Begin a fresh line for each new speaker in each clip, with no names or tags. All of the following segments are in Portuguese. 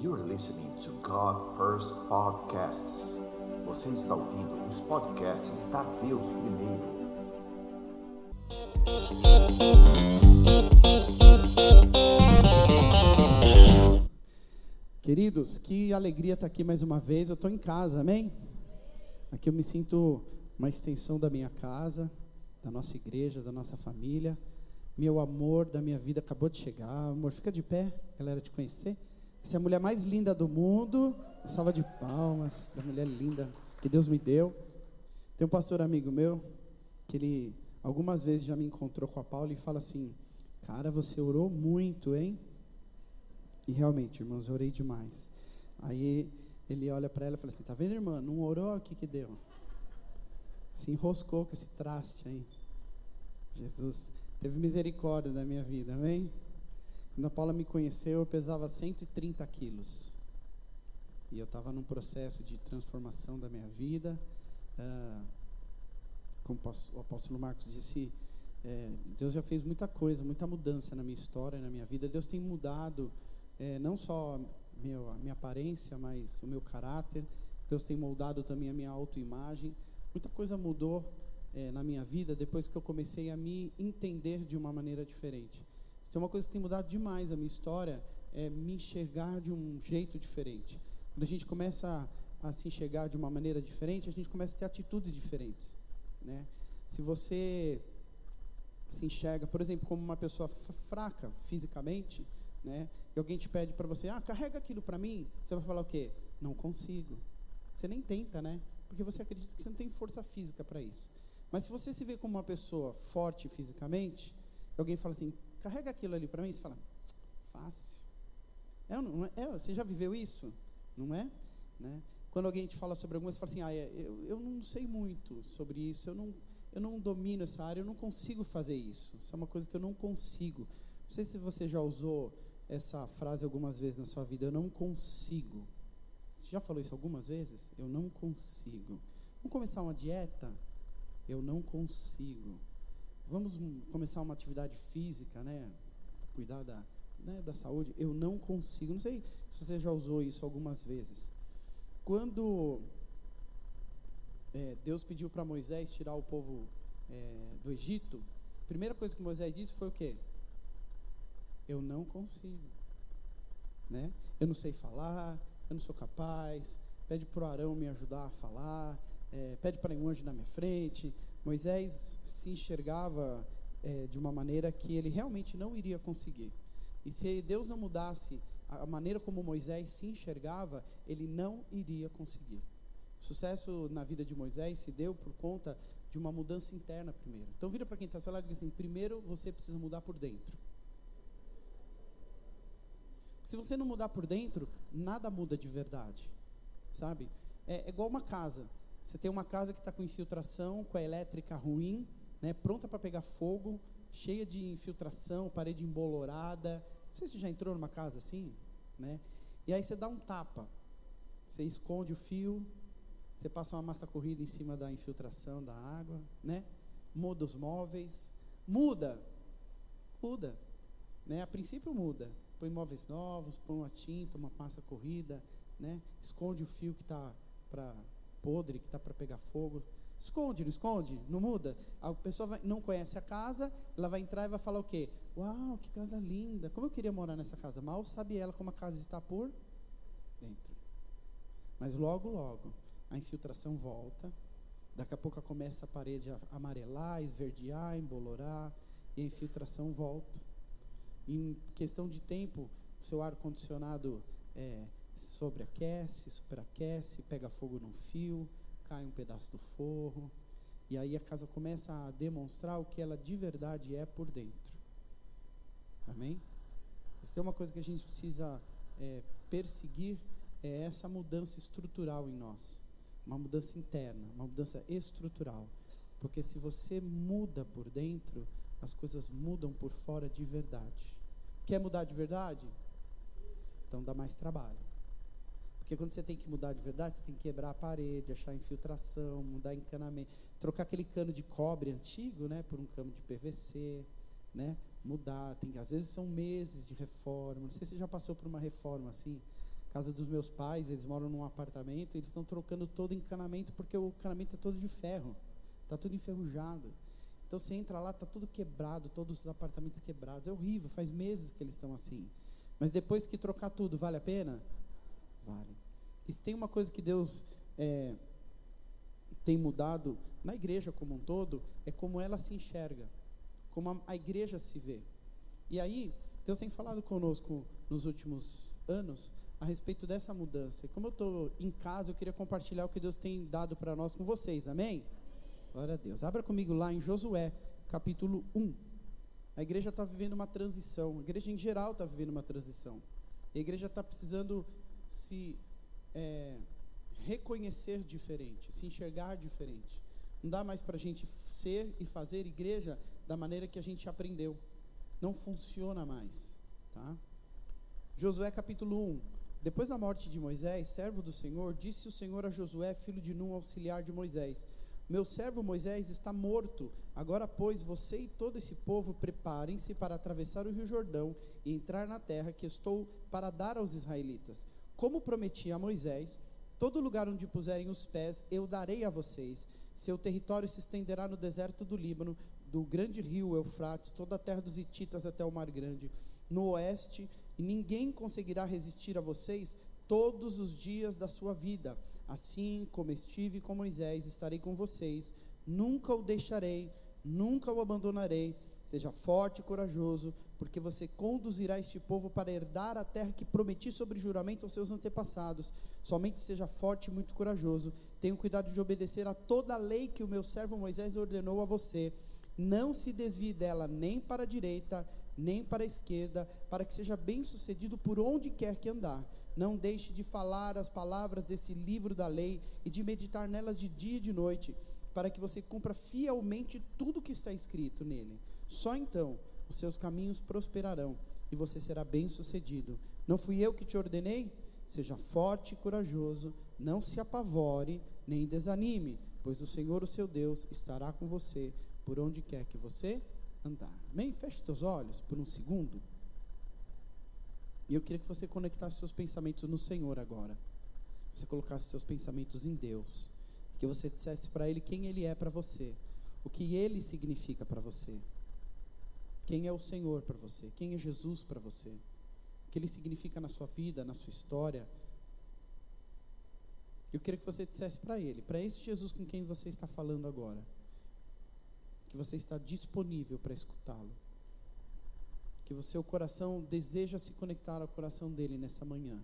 Listening to God First Podcasts. Você está ouvindo os podcasts da Deus Primeiro.
Queridos, que alegria estar aqui mais uma vez. Eu estou em casa, amém? Aqui eu me sinto uma extensão da minha casa, da nossa igreja, da nossa família. Meu amor da minha vida acabou de chegar. Amor, fica de pé, galera, te conhecer. Essa é a mulher mais linda do mundo. Salva de palmas para a mulher linda que Deus me deu. Tem um pastor amigo meu que ele algumas vezes já me encontrou com a Paula e fala assim: Cara, você orou muito, hein? E realmente, irmãos, eu orei demais. Aí ele olha para ela e fala assim: Tá vendo, irmã? Não orou? O que, que deu? Se enroscou com esse traste aí. Jesus teve misericórdia da minha vida, amém? Quando a Paula me conheceu, eu pesava 130 quilos. E eu estava num processo de transformação da minha vida. Ah, como o apóstolo Marcos disse, é, Deus já fez muita coisa, muita mudança na minha história, na minha vida. Deus tem mudado é, não só a minha aparência, mas o meu caráter. Deus tem moldado também a minha autoimagem. Muita coisa mudou é, na minha vida depois que eu comecei a me entender de uma maneira diferente. Se tem uma coisa que tem mudado demais a minha história, é me enxergar de um jeito diferente. Quando a gente começa a, a se enxergar de uma maneira diferente, a gente começa a ter atitudes diferentes. Né? Se você se enxerga, por exemplo, como uma pessoa fraca fisicamente, né? E alguém te pede para você, ah, carrega aquilo para mim, você vai falar o quê? Não consigo. Você nem tenta, né? Porque você acredita que você não tem força física para isso. Mas se você se vê como uma pessoa forte fisicamente, alguém fala assim, carrega aquilo ali para mim, você fala, fácil. É, é, é, você já viveu isso? Não é? Né? Quando alguém te fala sobre alguma coisa, você fala assim, ah, é, eu, eu não sei muito sobre isso, eu não, eu não domino essa área, eu não consigo fazer isso. Isso é uma coisa que eu não consigo. Não sei se você já usou essa frase algumas vezes na sua vida, eu não consigo. Você já falou isso algumas vezes? Eu não consigo. Vamos começar uma dieta? Eu não consigo. Vamos começar uma atividade física, né? Cuidar da, né, da saúde? Eu não consigo. Não sei se você já usou isso algumas vezes. Quando é, Deus pediu para Moisés tirar o povo é, do Egito, a primeira coisa que Moisés disse foi o quê? Eu não consigo. Né? Eu não sei falar, eu não sou capaz. Pede para o Arão me ajudar a falar. É, pede para um anjo na minha frente. Moisés se enxergava é, de uma maneira que ele realmente não iria conseguir. E se Deus não mudasse a maneira como Moisés se enxergava, ele não iria conseguir. O sucesso na vida de Moisés se deu por conta de uma mudança interna primeiro. Então vira para quem está ao seu lado e diz assim: primeiro você precisa mudar por dentro. Se você não mudar por dentro, nada muda de verdade, sabe? É, é igual uma casa. Você tem uma casa que está com infiltração, com a elétrica ruim, né, pronta para pegar fogo, cheia de infiltração, parede embolorada. Não sei se você já entrou numa casa assim, né? E aí você dá um tapa, você esconde o fio, você passa uma massa corrida em cima da infiltração da água, né? Muda os móveis, muda, muda, né? A princípio muda, põe móveis novos, põe uma tinta, uma massa corrida, né? Esconde o fio que está para podre, que está para pegar fogo. Esconde, não esconde? Não muda? A pessoa vai, não conhece a casa, ela vai entrar e vai falar o quê? Uau, que casa linda! Como eu queria morar nessa casa? Mal sabe ela como a casa está por dentro. Mas logo, logo, a infiltração volta. Daqui a pouco começa a parede a amarelar, esverdear, embolorar, e a infiltração volta. Em questão de tempo, o seu ar-condicionado é, sobreaquece, superaquece, pega fogo num fio, cai um pedaço do forro. E aí a casa começa a demonstrar o que ela de verdade é por dentro. Amém? Se tem uma coisa que a gente precisa é, perseguir, é essa mudança estrutural em nós. Uma mudança interna, uma mudança estrutural. Porque se você muda por dentro, as coisas mudam por fora de verdade. Quer mudar de verdade? Então dá mais trabalho. Porque quando você tem que mudar de verdade, você tem que quebrar a parede, achar infiltração, mudar encanamento, trocar aquele cano de cobre antigo, né, por um cano de PVC, né? Mudar, tem às vezes são meses de reforma. Não sei se você já passou por uma reforma assim. Casa dos meus pais, eles moram num apartamento, eles estão trocando todo o encanamento porque o encanamento é todo de ferro, está tudo enferrujado. Então você entra lá, está tudo quebrado, todos os apartamentos quebrados. É horrível, faz meses que eles estão assim. Mas depois que trocar tudo, vale a pena? Vale. E se tem uma coisa que Deus é, tem mudado na igreja como um todo, é como ela se enxerga, como a, a igreja se vê. E aí, Deus tem falado conosco nos últimos anos a respeito dessa mudança. E como eu estou em casa, eu queria compartilhar o que Deus tem dado para nós com vocês, amém? Glória a Deus. Abra comigo lá em Josué, capítulo 1. A igreja está vivendo uma transição, a igreja em geral está vivendo uma transição. A igreja está precisando se é, reconhecer diferente, se enxergar diferente. Não dá mais para a gente ser e fazer igreja da maneira que a gente aprendeu. Não funciona mais. Tá? Josué capítulo 1. Depois da morte de Moisés, servo do Senhor, disse o Senhor a Josué, filho de Num, auxiliar de Moisés: Meu servo Moisés está morto. Agora, pois, você e todo esse povo preparem-se para atravessar o rio Jordão e entrar na terra que estou para dar aos israelitas. Como prometi a Moisés, todo lugar onde puserem os pés eu darei a vocês. Seu território se estenderá no deserto do Líbano, do grande rio Eufrates, toda a terra dos Hititas até o Mar Grande, no oeste e ninguém conseguirá resistir a vocês todos os dias da sua vida. Assim como estive com Moisés, estarei com vocês, nunca o deixarei, nunca o abandonarei. Seja forte e corajoso, porque você conduzirá este povo para herdar a terra que prometi sobre juramento aos seus antepassados. Somente seja forte e muito corajoso. Tenha cuidado de obedecer a toda a lei que o meu servo Moisés ordenou a você. Não se desvie dela nem para a direita, nem para a esquerda, para que seja bem sucedido por onde quer que andar. Não deixe de falar as palavras desse livro da lei e de meditar nelas de dia e de noite, para que você cumpra fielmente tudo que está escrito nele. Só então os seus caminhos prosperarão e você será bem sucedido. Não fui eu que te ordenei? Seja forte e corajoso, não se apavore nem desanime, pois o Senhor, o seu Deus, estará com você por onde quer que você andar. Amém? Feche seus olhos por um segundo. E eu queria que você conectasse seus pensamentos no Senhor agora. Você colocasse seus pensamentos em Deus. Que você dissesse para Ele quem Ele é para você. O que Ele significa para você. Quem é o Senhor para você? Quem é Jesus para você? O que Ele significa na sua vida, na sua história. Eu queria que você dissesse para Ele, para esse Jesus com quem você está falando agora que você está disponível para escutá-lo. Que o seu coração deseja se conectar ao coração dele nessa manhã.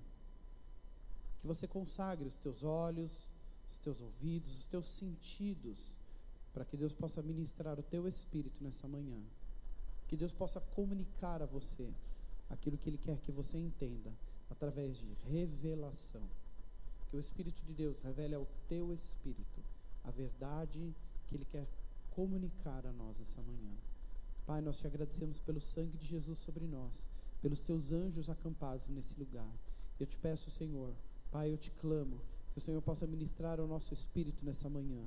Que você consagre os teus olhos, os teus ouvidos, os teus sentidos, para que Deus possa ministrar o teu espírito nessa manhã. Que Deus possa comunicar a você aquilo que Ele quer que você entenda, através de revelação. Que o Espírito de Deus revele ao teu espírito a verdade que Ele quer comunicar a nós essa manhã. Pai, nós te agradecemos pelo sangue de Jesus sobre nós, pelos teus anjos acampados nesse lugar. Eu te peço, Senhor, Pai, eu te clamo, que o Senhor possa ministrar ao nosso espírito nessa manhã.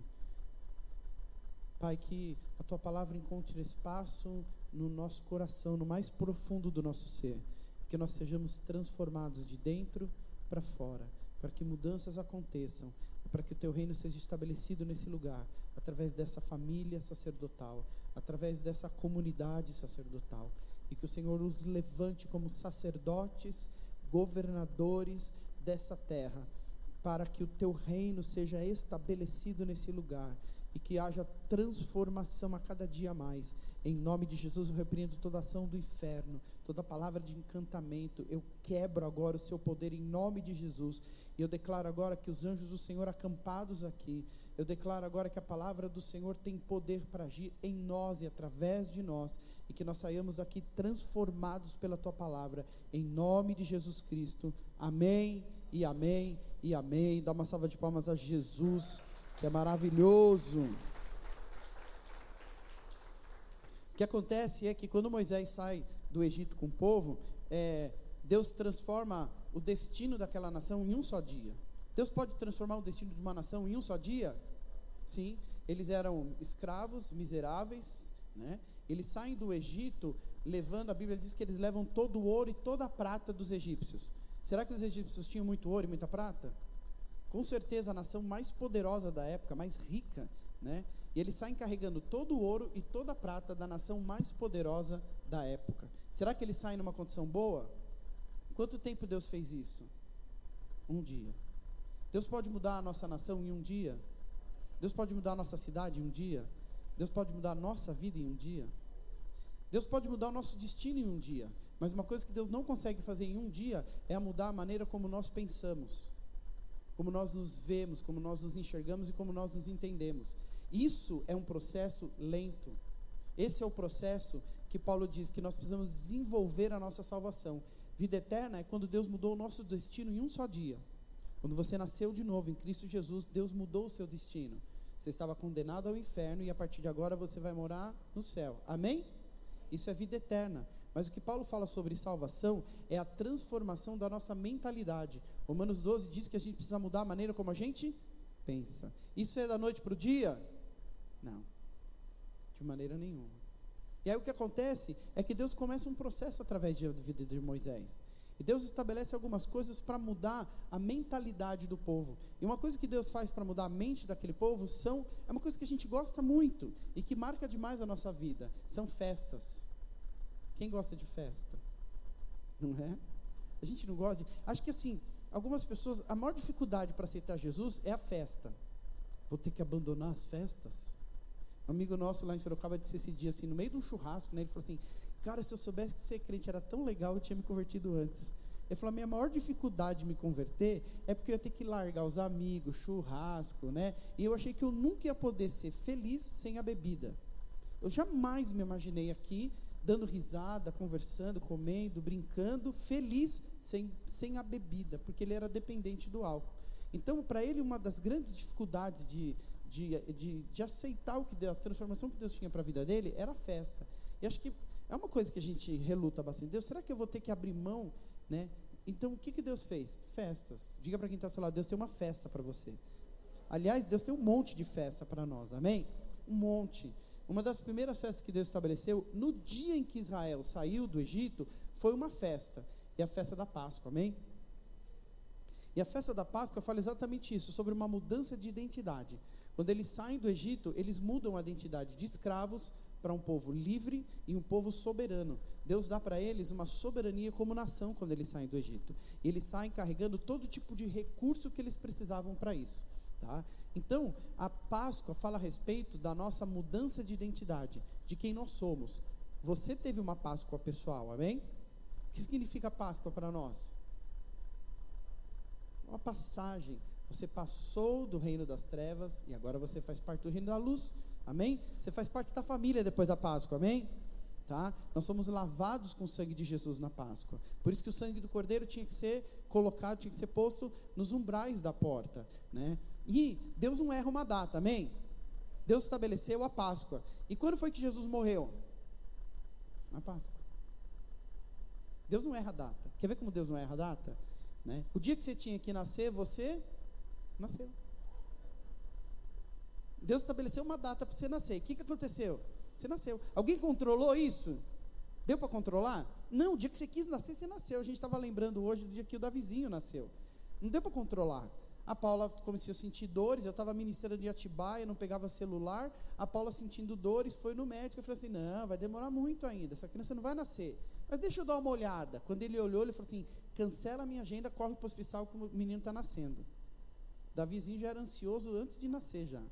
Pai, que a tua palavra encontre espaço no nosso coração, no mais profundo do nosso ser, que nós sejamos transformados de dentro para fora, para que mudanças aconteçam para que o teu reino seja estabelecido nesse lugar, através dessa família sacerdotal, através dessa comunidade sacerdotal, e que o Senhor os levante como sacerdotes, governadores dessa terra, para que o teu reino seja estabelecido nesse lugar e que haja transformação a cada dia mais. Em nome de Jesus, eu repreendo toda ação do inferno, toda palavra de encantamento. Eu quebro agora o seu poder em nome de Jesus e eu declaro agora que os anjos do Senhor acampados aqui, eu declaro agora que a palavra do Senhor tem poder para agir em nós e através de nós, e que nós saiamos aqui transformados pela tua palavra, em nome de Jesus Cristo. Amém e amém e amém. Dá uma salva de palmas a Jesus, que é maravilhoso. O que acontece é que quando Moisés sai do Egito com o povo, é, Deus transforma o destino daquela nação em um só dia. Deus pode transformar o destino de uma nação em um só dia? Sim. Eles eram escravos, miseráveis, né? Eles saem do Egito levando, a Bíblia diz que eles levam todo o ouro e toda a prata dos egípcios. Será que os egípcios tinham muito ouro e muita prata? Com certeza a nação mais poderosa da época, mais rica, né? E eles saem carregando todo o ouro e toda a prata da nação mais poderosa da época. Será que eles saem numa condição boa? Quanto tempo Deus fez isso? Um dia. Deus pode mudar a nossa nação em um dia? Deus pode mudar a nossa cidade em um dia? Deus pode mudar a nossa vida em um dia? Deus pode mudar o nosso destino em um dia. Mas uma coisa que Deus não consegue fazer em um dia é mudar a maneira como nós pensamos, como nós nos vemos, como nós nos enxergamos e como nós nos entendemos. Isso é um processo lento. Esse é o processo que Paulo diz que nós precisamos desenvolver a nossa salvação. Vida eterna é quando Deus mudou o nosso destino em um só dia. Quando você nasceu de novo em Cristo Jesus, Deus mudou o seu destino. Você estava condenado ao inferno e a partir de agora você vai morar no céu. Amém? Isso é vida eterna. Mas o que Paulo fala sobre salvação é a transformação da nossa mentalidade. Romanos 12 diz que a gente precisa mudar a maneira como a gente pensa. Isso é da noite para o dia? Não, de maneira nenhuma. E aí o que acontece é que Deus começa um processo através da vida de Moisés. E Deus estabelece algumas coisas para mudar a mentalidade do povo. E uma coisa que Deus faz para mudar a mente daquele povo são é uma coisa que a gente gosta muito e que marca demais a nossa vida. São festas. Quem gosta de festa? Não é? A gente não gosta de. Acho que assim, algumas pessoas, a maior dificuldade para aceitar Jesus é a festa. Vou ter que abandonar as festas? Um amigo nosso lá em Sorocaba disse esse dia assim, no meio de um churrasco, né? Ele falou assim: Cara, se eu soubesse que ser crente era tão legal, eu tinha me convertido antes. Ele falou: a minha maior dificuldade de me converter é porque eu ia ter que largar os amigos, churrasco, né? E eu achei que eu nunca ia poder ser feliz sem a bebida. Eu jamais me imaginei aqui dando risada, conversando, comendo, brincando, feliz sem, sem a bebida, porque ele era dependente do álcool. Então, para ele, uma das grandes dificuldades de, de, de, de aceitar o que Deus, a transformação que Deus tinha para a vida dele era festa. E acho que é uma coisa que a gente reluta bastante. Deus, será que eu vou ter que abrir mão, né? Então, o que, que Deus fez? Festas. Diga para quem está do seu lado, Deus tem uma festa para você. Aliás, Deus tem um monte de festa para nós, amém? Um monte. Uma das primeiras festas que Deus estabeleceu, no dia em que Israel saiu do Egito, foi uma festa. E a festa da Páscoa, amém? E a festa da Páscoa fala exatamente isso, sobre uma mudança de identidade. Quando eles saem do Egito, eles mudam a identidade de escravos para um povo livre e um povo soberano. Deus dá para eles uma soberania como nação quando eles saem do Egito. E eles saem carregando todo tipo de recurso que eles precisavam para isso. Tá? Então, a Páscoa fala a respeito da nossa mudança de identidade, de quem nós somos. Você teve uma Páscoa pessoal, amém? O que significa Páscoa para nós? Uma passagem você passou do reino das trevas e agora você faz parte do reino da luz. Amém? Você faz parte da família depois da Páscoa. Amém? Tá? Nós somos lavados com o sangue de Jesus na Páscoa. Por isso que o sangue do Cordeiro tinha que ser colocado, tinha que ser posto nos umbrais da porta, né? E Deus não erra uma data, amém? Deus estabeleceu a Páscoa. E quando foi que Jesus morreu? Na Páscoa. Deus não erra a data. Quer ver como Deus não erra a data? Né? O dia que você tinha que nascer, você Nasceu. Deus estabeleceu uma data para você nascer. O que, que aconteceu? Você nasceu. Alguém controlou isso? Deu para controlar? Não, o dia que você quis nascer, você nasceu. A gente estava lembrando hoje do dia que o Davizinho nasceu. Não deu para controlar. A Paula começou a sentir dores, eu estava ministrando de Atibaia, não pegava celular. A Paula sentindo dores, foi no médico e falou assim: Não, vai demorar muito ainda, essa criança não vai nascer. Mas deixa eu dar uma olhada. Quando ele olhou, ele falou assim: Cancela a minha agenda, corre para o hospital que o menino está nascendo. Davizinho já era ansioso antes de nascer já,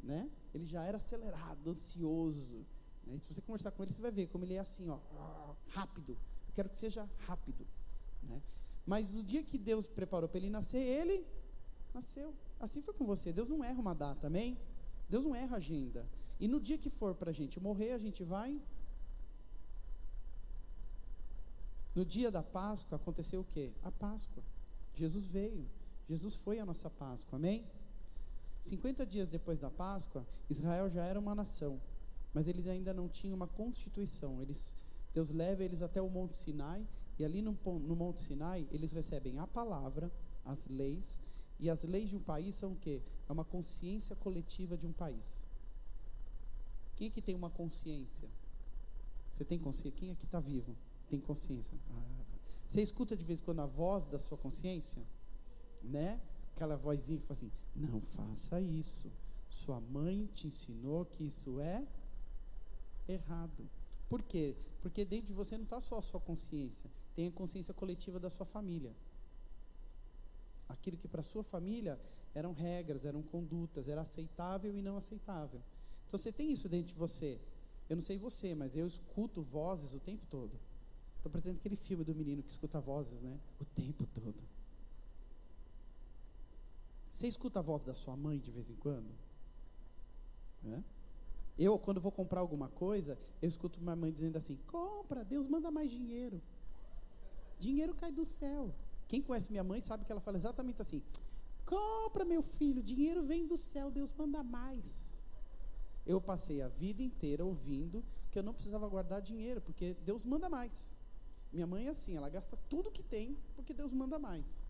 né? Ele já era acelerado, ansioso. Né? Se você conversar com ele, você vai ver como ele é assim, ó, rápido. Eu quero que seja rápido, né? Mas no dia que Deus preparou para ele nascer, ele nasceu. Assim foi com você. Deus não erra uma data, amém? Deus não erra agenda. E no dia que for para a gente morrer, a gente vai. No dia da Páscoa aconteceu o quê? A Páscoa. Jesus veio. Jesus foi a nossa Páscoa, amém? 50 dias depois da Páscoa, Israel já era uma nação, mas eles ainda não tinham uma constituição. Eles, Deus leva eles até o Monte Sinai, e ali no, no Monte Sinai eles recebem a palavra, as leis, e as leis de um país são o quê? É uma consciência coletiva de um país. Quem aqui tem uma consciência? Você tem consciência? Quem aqui está vivo? Tem consciência? Ah, Você escuta de vez em quando a voz da sua consciência, né? Aquela vozinha que fala assim: não faça isso. Sua mãe te ensinou que isso é errado. Por quê? Porque dentro de você não está só a sua consciência, tem a consciência coletiva da sua família. Aquilo que para sua família eram regras, eram condutas, era aceitável e não aceitável. Então você tem isso dentro de você. Eu não sei você, mas eu escuto vozes o tempo todo. Estou presente aquele filme do menino que escuta vozes, né? O tempo todo. Você escuta a voz da sua mãe de vez em quando? Eu, quando vou comprar alguma coisa, eu escuto minha mãe dizendo assim: compra, Deus manda mais dinheiro. Dinheiro cai do céu. Quem conhece minha mãe sabe que ela fala exatamente assim: compra, meu filho, dinheiro vem do céu, Deus manda mais. Eu passei a vida inteira ouvindo que eu não precisava guardar dinheiro, porque Deus manda mais. Minha mãe é assim, ela gasta tudo que tem, porque Deus manda mais.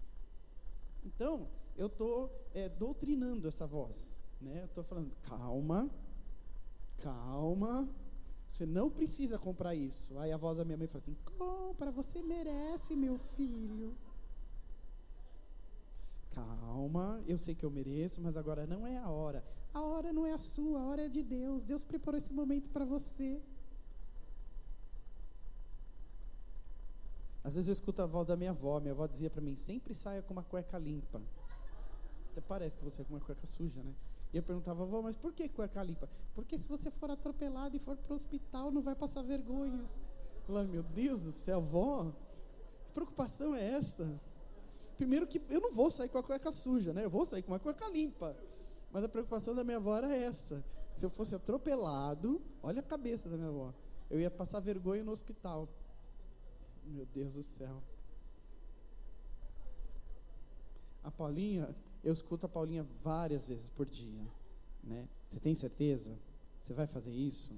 Então, eu estou é, doutrinando essa voz. Né? Eu estou falando, calma, calma, você não precisa comprar isso. Aí a voz da minha mãe fala assim: compra, você merece, meu filho. Calma, eu sei que eu mereço, mas agora não é a hora. A hora não é a sua, a hora é de Deus. Deus preparou esse momento para você. Às vezes eu escuto a voz da minha avó. Minha avó dizia para mim: sempre saia com uma cueca limpa. Até parece que você é com uma cueca suja, né? E eu perguntava, avó, mas por que cueca limpa? Porque se você for atropelado e for para o hospital, não vai passar vergonha. Lá, meu Deus do céu, avó, que preocupação é essa? Primeiro que eu não vou sair com a cueca suja, né? Eu vou sair com uma cueca limpa. Mas a preocupação da minha avó era essa. Se eu fosse atropelado, olha a cabeça da minha avó. Eu ia passar vergonha no hospital. Meu Deus do céu. A Paulinha, eu escuto a Paulinha várias vezes por dia, né? Você tem certeza? Você vai fazer isso?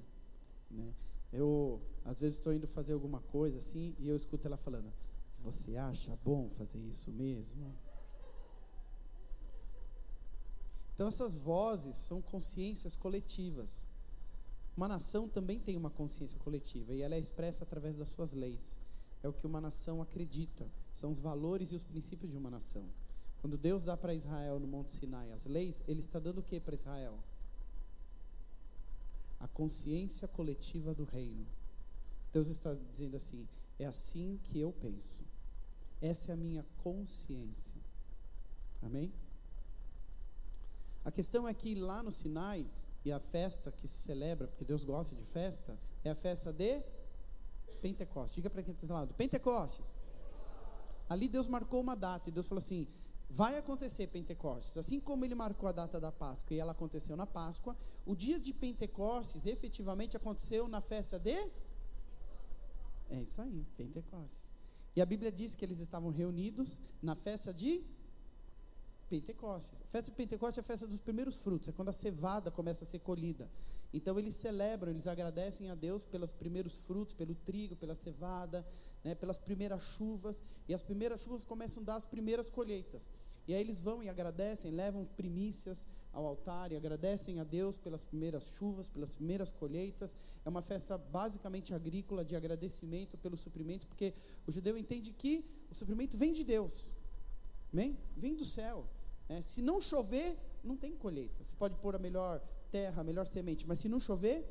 Né? Eu, às vezes, estou indo fazer alguma coisa assim e eu escuto ela falando: Você acha bom fazer isso mesmo? Então, essas vozes são consciências coletivas. Uma nação também tem uma consciência coletiva e ela é expressa através das suas leis. É o que uma nação acredita, são os valores e os princípios de uma nação. Quando Deus dá para Israel no Monte Sinai as leis, Ele está dando o que para Israel? A consciência coletiva do reino. Deus está dizendo assim: é assim que eu penso. Essa é a minha consciência. Amém? A questão é que lá no Sinai, e a festa que se celebra, porque Deus gosta de festa, é a festa de Pentecostes. Diga para quem está do lado: Pentecostes. Ali Deus marcou uma data e Deus falou assim: vai acontecer Pentecostes. Assim como ele marcou a data da Páscoa e ela aconteceu na Páscoa, o dia de Pentecostes efetivamente aconteceu na festa de. É isso aí, Pentecostes. E a Bíblia diz que eles estavam reunidos na festa de Pentecostes. A festa de Pentecostes é a festa dos primeiros frutos, é quando a cevada começa a ser colhida. Então eles celebram, eles agradecem a Deus pelos primeiros frutos, pelo trigo, pela cevada, né, pelas primeiras chuvas, e as primeiras chuvas começam a dar as primeiras colheitas. E aí eles vão e agradecem, levam primícias ao altar e agradecem a Deus pelas primeiras chuvas, pelas primeiras colheitas. É uma festa basicamente agrícola de agradecimento pelo suprimento, porque o judeu entende que o suprimento vem de Deus, vem, vem do céu. Né? Se não chover, não tem colheita. Você pode pôr a melhor terra, a melhor semente, mas se não chover,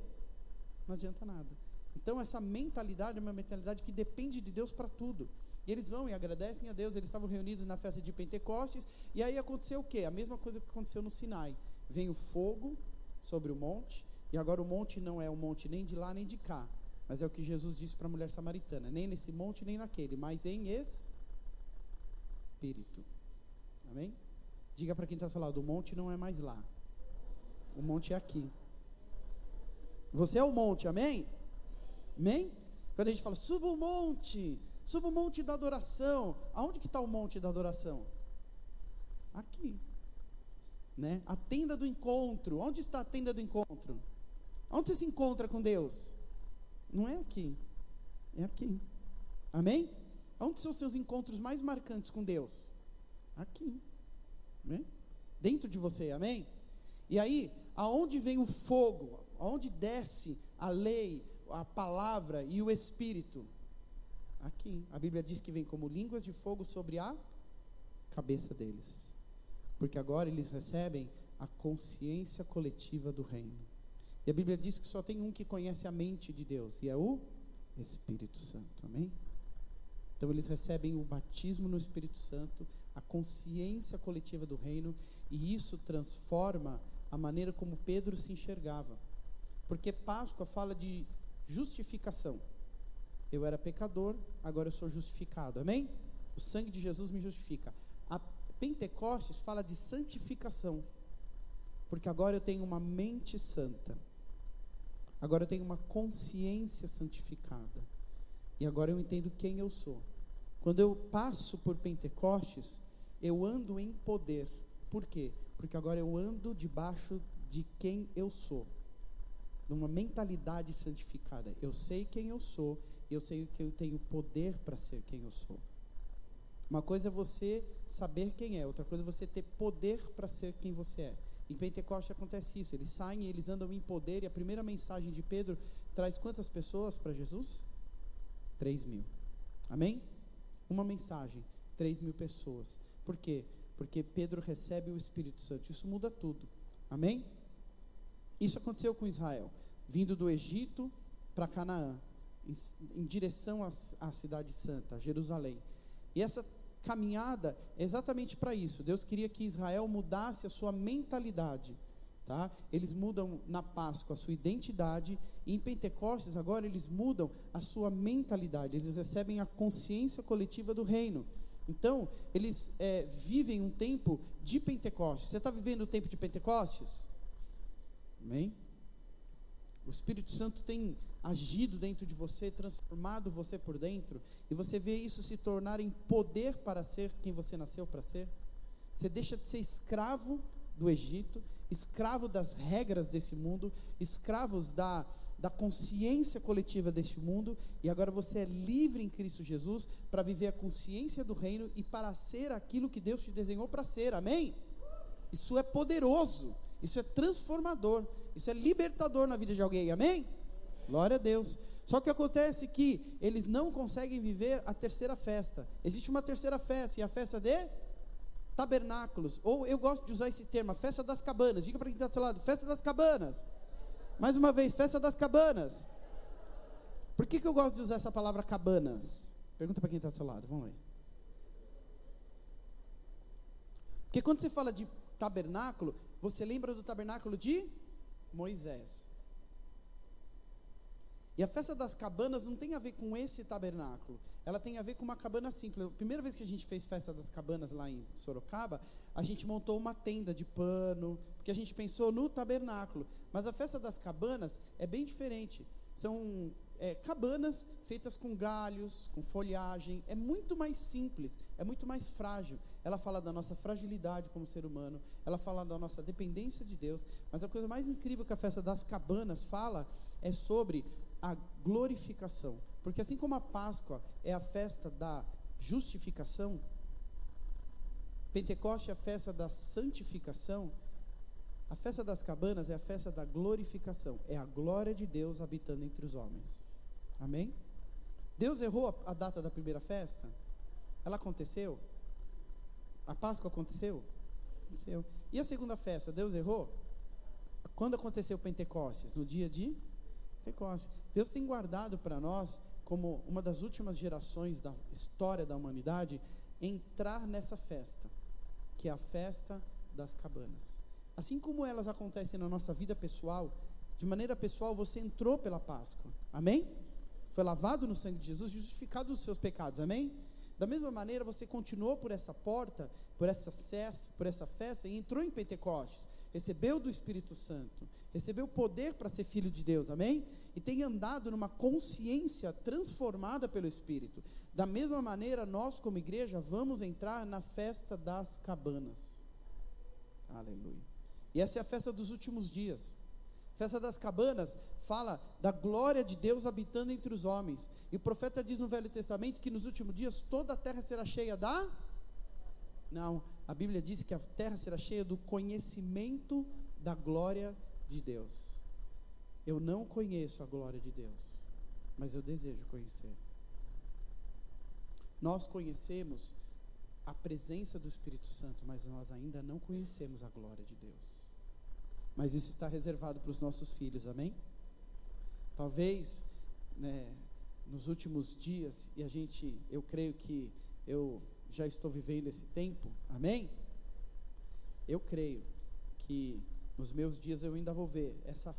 não adianta nada. Então, essa mentalidade é uma mentalidade que depende de Deus para tudo. E eles vão e agradecem a Deus. Eles estavam reunidos na festa de Pentecostes. E aí aconteceu o quê? A mesma coisa que aconteceu no Sinai. Vem o fogo sobre o monte. E agora o monte não é um monte nem de lá nem de cá. Mas é o que Jesus disse para a mulher samaritana: nem nesse monte nem naquele, mas em espírito. Amém? Diga para quem está falando: o monte não é mais lá. O monte é aqui. Você é o monte, amém? Amém? Quando a gente fala, suba o monte, suba o monte da adoração. Aonde que está o monte da adoração? Aqui. Né? A tenda do encontro. Onde está a tenda do encontro? Onde você se encontra com Deus? Não é aqui. É aqui. Amém? Onde são os seus encontros mais marcantes com Deus? Aqui. Amém? Dentro de você, amém? E aí, aonde vem o fogo? Aonde desce a lei, a palavra e o Espírito. Aqui. A Bíblia diz que vem como línguas de fogo sobre a cabeça deles. Porque agora eles recebem a consciência coletiva do reino. E a Bíblia diz que só tem um que conhece a mente de Deus, e é o Espírito Santo. Amém? Então eles recebem o batismo no Espírito Santo, a consciência coletiva do reino, e isso transforma a maneira como Pedro se enxergava. Porque Páscoa fala de justificação. Eu era pecador, agora eu sou justificado. Amém? O sangue de Jesus me justifica. A Pentecostes fala de santificação. Porque agora eu tenho uma mente santa. Agora eu tenho uma consciência santificada. E agora eu entendo quem eu sou. Quando eu passo por Pentecostes, eu ando em poder. Por quê? Porque agora eu ando debaixo de quem eu sou. Numa mentalidade santificada. Eu sei quem eu sou, eu sei que eu tenho poder para ser quem eu sou. Uma coisa é você saber quem é, outra coisa é você ter poder para ser quem você é. Em Pentecostes acontece isso, eles saem e eles andam em poder, e a primeira mensagem de Pedro traz quantas pessoas para Jesus? Três mil. Amém? Uma mensagem, três mil pessoas. Por quê? Porque Pedro recebe o Espírito Santo. Isso muda tudo. Amém? Isso aconteceu com Israel, vindo do Egito para Canaã, em, em direção à Cidade Santa, Jerusalém. E essa caminhada é exatamente para isso. Deus queria que Israel mudasse a sua mentalidade. Tá? Eles mudam na Páscoa a sua identidade, e em Pentecostes agora eles mudam a sua mentalidade, eles recebem a consciência coletiva do reino. Então, eles é, vivem um tempo de Pentecostes. Você está vivendo o tempo de Pentecostes? Amém? O Espírito Santo tem agido dentro de você, transformado você por dentro, e você vê isso se tornar em poder para ser quem você nasceu para ser. Você deixa de ser escravo do Egito, escravo das regras desse mundo, escravos da, da consciência coletiva deste mundo, e agora você é livre em Cristo Jesus para viver a consciência do reino e para ser aquilo que Deus te desenhou para ser, amém? Isso é poderoso, isso é transformador, isso é libertador na vida de alguém, amém? Glória a Deus. Só que acontece que eles não conseguem viver a terceira festa. Existe uma terceira festa, e a festa de tabernáculos. Ou eu gosto de usar esse termo, a festa das cabanas. Diga para quem está do seu lado, festa das cabanas. Mais uma vez, festa das cabanas. Por que, que eu gosto de usar essa palavra cabanas? Pergunta para quem está do seu lado, vamos ver. Porque quando você fala de tabernáculo, você lembra do tabernáculo de Moisés. E a festa das cabanas não tem a ver com esse tabernáculo. Ela tem a ver com uma cabana simples. A primeira vez que a gente fez festa das cabanas lá em Sorocaba, a gente montou uma tenda de pano, porque a gente pensou no tabernáculo. Mas a festa das cabanas é bem diferente. São é, cabanas feitas com galhos, com folhagem. É muito mais simples, é muito mais frágil. Ela fala da nossa fragilidade como ser humano, ela fala da nossa dependência de Deus. Mas a coisa mais incrível que a festa das cabanas fala é sobre a glorificação. Porque assim como a Páscoa é a festa da justificação, Pentecoste é a festa da santificação, a festa das cabanas é a festa da glorificação, é a glória de Deus habitando entre os homens. Amém? Deus errou a, data da primeira festa? Ela aconteceu? A Páscoa aconteceu? Aconteceu. E a segunda festa, Deus errou? Quando aconteceu Pentecostes? No dia de Pentecostes. Deus tem guardado para nós, como uma das últimas gerações da história da humanidade, entrar nessa festa, que é a festa das cabanas. Assim como elas acontecem na nossa vida pessoal, de maneira pessoal, você entrou pela Páscoa. Amém? Foi lavado no sangue de Jesus, justificado dos seus pecados. Amém? Da mesma maneira, você continuou por essa porta, por essa cesta, por essa festa e entrou em Pentecostes, recebeu do Espírito Santo, recebeu o poder para ser filho de Deus. Amém? e tem andado numa consciência transformada pelo Espírito. Da mesma maneira, nós, como igreja, vamos entrar na festa das cabanas. Aleluia. E essa é a festa dos últimos dias. Festa das cabanas fala da glória de Deus habitando entre os homens. E o profeta diz no Velho Testamento que nos últimos dias toda a terra será cheia da. Não, a Bíblia diz que a terra será cheia do conhecimento da glória de Deus. Eu não conheço a glória de Deus, mas eu desejo conhecer. Nós conhecemos a presença do Espírito Santo, mas nós ainda não conhecemos a glória de Deus. Mas isso está reservado para os nossos filhos, amém? Talvez, né, nos últimos dias, e a gente, eu creio que eu já estou vivendo esse tempo, amém? Eu creio que nos meus dias eu ainda vou ver essa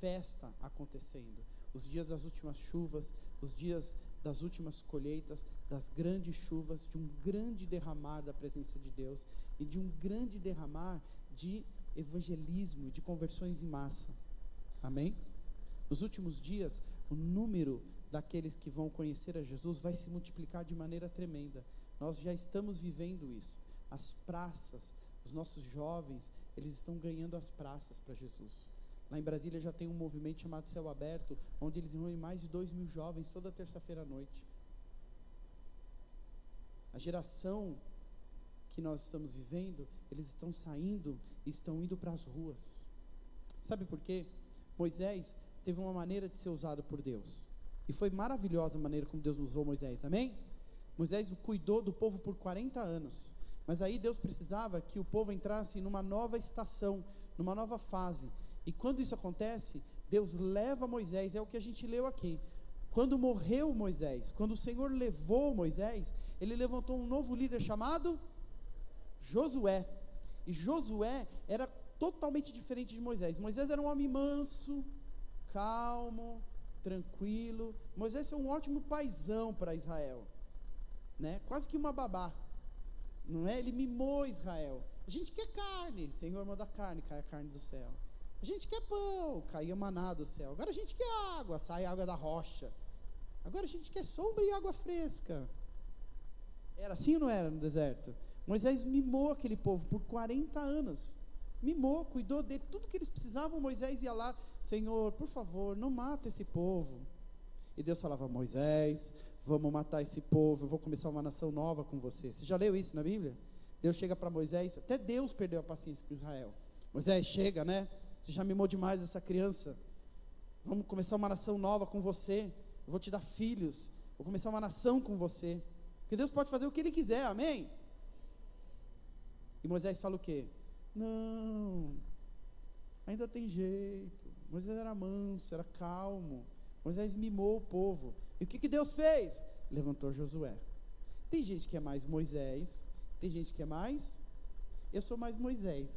festa acontecendo. Os dias das últimas chuvas, os dias das últimas colheitas, das grandes chuvas, de um grande derramar da presença de Deus e de um grande derramar de evangelismo, de conversões em massa. Amém? Nos últimos dias, o número daqueles que vão conhecer a Jesus vai se multiplicar de maneira tremenda. Nós já estamos vivendo isso. As praças, os nossos jovens, eles estão ganhando as praças para Jesus. Lá em Brasília já tem um movimento chamado Céu Aberto, onde eles reúnem mais de dois mil jovens toda terça-feira à noite. A geração que nós estamos vivendo, eles estão saindo e estão indo para as ruas. Sabe por quê? Moisés teve uma maneira de ser usado por Deus. E foi maravilhosa a maneira como Deus usou Moisés, amém? Moisés cuidou do povo por 40 anos. Mas aí Deus precisava que o povo entrasse numa nova estação, numa nova fase. E quando isso acontece, Deus leva Moisés, é o que a gente leu aqui. Quando morreu Moisés, quando o Senhor levou Moisés, ele levantou um novo líder chamado Josué. E Josué era totalmente diferente de Moisés. Moisés era um homem manso, calmo, tranquilo. Moisés foi um ótimo paisão para Israel, né? Quase que uma babá, não é? Ele mimou Israel. A gente quer carne, Senhor manda carne, cai a carne do céu. A gente quer pão, caía maná do céu. Agora a gente quer água, sai água da rocha. Agora a gente quer sombra e água fresca. Era assim ou não era no deserto? Moisés mimou aquele povo por 40 anos. Mimou, cuidou dele, tudo que eles precisavam, Moisés ia lá, Senhor, por favor, não mata esse povo. E Deus falava, Moisés, vamos matar esse povo, eu vou começar uma nação nova com você. Você já leu isso na Bíblia? Deus chega para Moisés, até Deus perdeu a paciência com Israel. Moisés chega, né? Você já mimou demais essa criança. Vamos começar uma nação nova com você. Eu vou te dar filhos. Vou começar uma nação com você. Porque Deus pode fazer o que Ele quiser, amém? E Moisés fala o quê? Não, ainda tem jeito. Moisés era manso, era calmo. Moisés mimou o povo. E o que, que Deus fez? Levantou Josué. Tem gente que é mais Moisés, tem gente que é mais. Eu sou mais Moisés.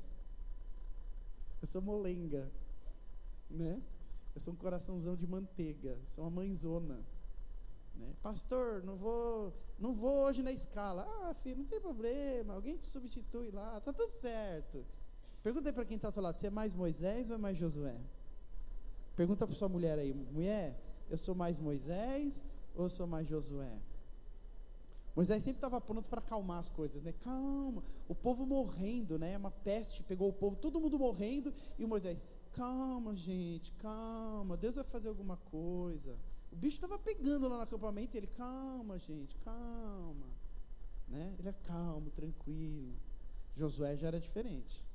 Eu sou molenga, né? Eu sou um coraçãozão de manteiga, sou uma mãezona. Né? Pastor, não vou, não vou hoje na escala. Ah, filho, não tem problema, alguém te substitui lá, tá tudo certo. Pergunta para quem está ao seu lado, você é mais Moisés ou é mais Josué? Pergunta para sua mulher aí, mulher, eu sou mais Moisés ou sou mais Josué? Moisés sempre estava pronto para acalmar as coisas, né? Calma, o povo morrendo, né? Uma peste pegou o povo, todo mundo morrendo, e o Moisés, calma, gente, calma, Deus vai fazer alguma coisa. O bicho estava pegando lá no acampamento, ele, calma, gente, calma, né? Ele é calmo, tranquilo. Josué já era diferente.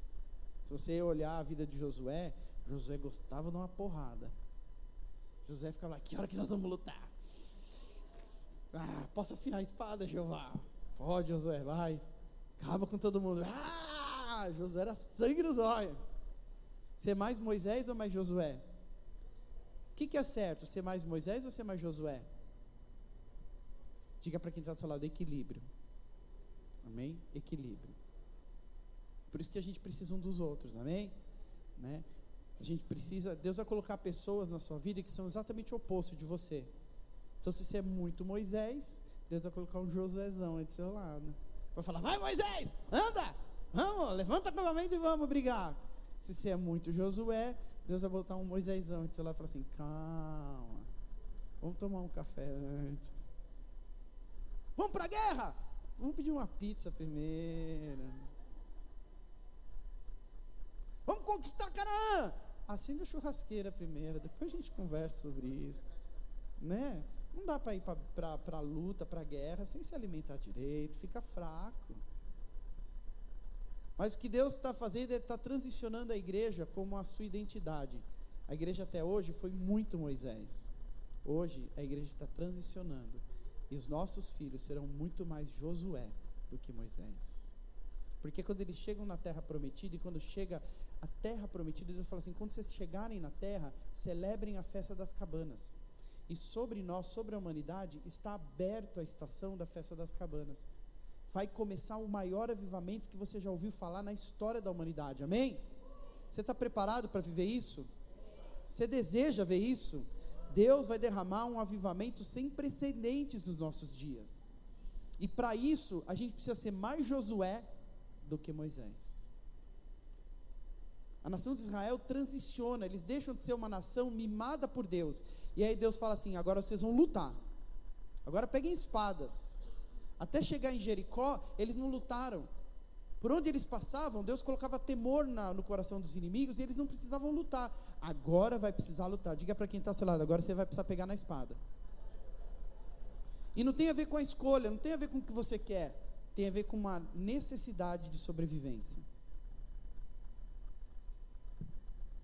Se você olhar a vida de Josué, Josué gostava de uma porrada. Josué ficava lá, que hora que nós vamos lutar? Ah, posso afiar a espada, Jeová? Pode, Josué, vai. Acaba com todo mundo. Ah, Josué era sangue nos olhos. Ser mais Moisés ou mais Josué? Que, que é certo? Ser mais Moisés ou ser mais Josué? Diga para quem está ao seu lado: equilíbrio. Amém? Equilíbrio. Por isso que a gente precisa um dos outros, amém? Né? A gente precisa, Deus vai colocar pessoas na sua vida que são exatamente o oposto de você. Então, se você é muito Moisés, Deus vai colocar um Josuézão aí do seu lado. Vai falar, vai Moisés, anda, vamos, levanta a acampamento e vamos brigar. Se você é muito Josué, Deus vai botar um do seu lado e falar assim, calma, vamos tomar um café antes. Vamos para a guerra? Vamos pedir uma pizza primeiro. Vamos conquistar Canaã. Acenda a churrasqueira primeiro, depois a gente conversa sobre isso. Né? Não dá para ir para a luta, para a guerra, sem se alimentar direito, fica fraco. Mas o que Deus está fazendo é estar transicionando a igreja como a sua identidade. A igreja até hoje foi muito Moisés. Hoje a igreja está transicionando. e os nossos filhos serão muito mais Josué do que Moisés. Porque quando eles chegam na terra prometida, e quando chega a terra prometida, Deus fala assim: quando vocês chegarem na terra, celebrem a festa das cabanas. E sobre nós, sobre a humanidade, está aberto a estação da festa das cabanas. Vai começar o maior avivamento que você já ouviu falar na história da humanidade. Amém? Você está preparado para viver isso? Você deseja ver isso? Deus vai derramar um avivamento sem precedentes nos nossos dias. E para isso, a gente precisa ser mais Josué do que Moisés. A nação de Israel transiciona, eles deixam de ser uma nação mimada por Deus. E aí Deus fala assim: agora vocês vão lutar. Agora peguem espadas. Até chegar em Jericó, eles não lutaram. Por onde eles passavam, Deus colocava temor na, no coração dos inimigos e eles não precisavam lutar. Agora vai precisar lutar. Diga para quem está ao seu lado: agora você vai precisar pegar na espada. E não tem a ver com a escolha, não tem a ver com o que você quer, tem a ver com uma necessidade de sobrevivência.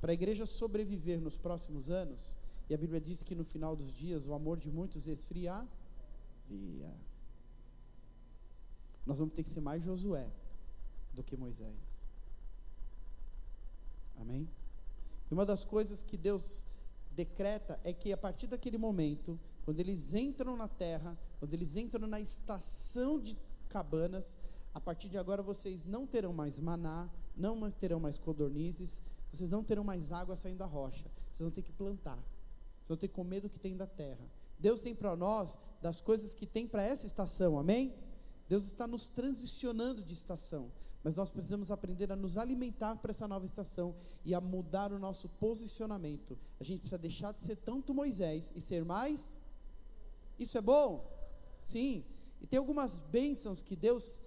Para a igreja sobreviver nos próximos anos, e a Bíblia diz que no final dos dias o amor de muitos esfriaria. Nós vamos ter que ser mais Josué do que Moisés. Amém? E uma das coisas que Deus decreta é que a partir daquele momento, quando eles entram na terra, quando eles entram na estação de cabanas, a partir de agora vocês não terão mais maná, não terão mais codornizes, vocês não terão mais água saindo da rocha. Vocês vão ter que plantar. Vocês vão ter que comer do que tem da terra. Deus tem para nós das coisas que tem para essa estação, amém? Deus está nos transicionando de estação. Mas nós precisamos aprender a nos alimentar para essa nova estação e a mudar o nosso posicionamento. A gente precisa deixar de ser tanto Moisés e ser mais. Isso é bom? Sim. E tem algumas bênçãos que Deus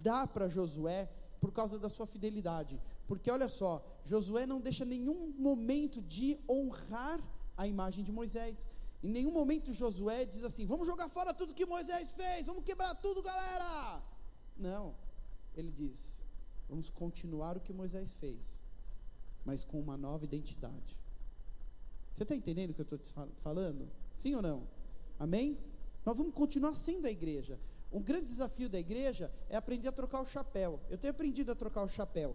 dá para Josué por causa da sua fidelidade. Porque olha só, Josué não deixa nenhum momento de honrar a imagem de Moisés. Em nenhum momento Josué diz assim: vamos jogar fora tudo que Moisés fez, vamos quebrar tudo, galera. Não. Ele diz: vamos continuar o que Moisés fez, mas com uma nova identidade. Você está entendendo o que eu estou te falando? Sim ou não? Amém? Nós vamos continuar sendo a igreja. Um grande desafio da igreja é aprender a trocar o chapéu. Eu tenho aprendido a trocar o chapéu.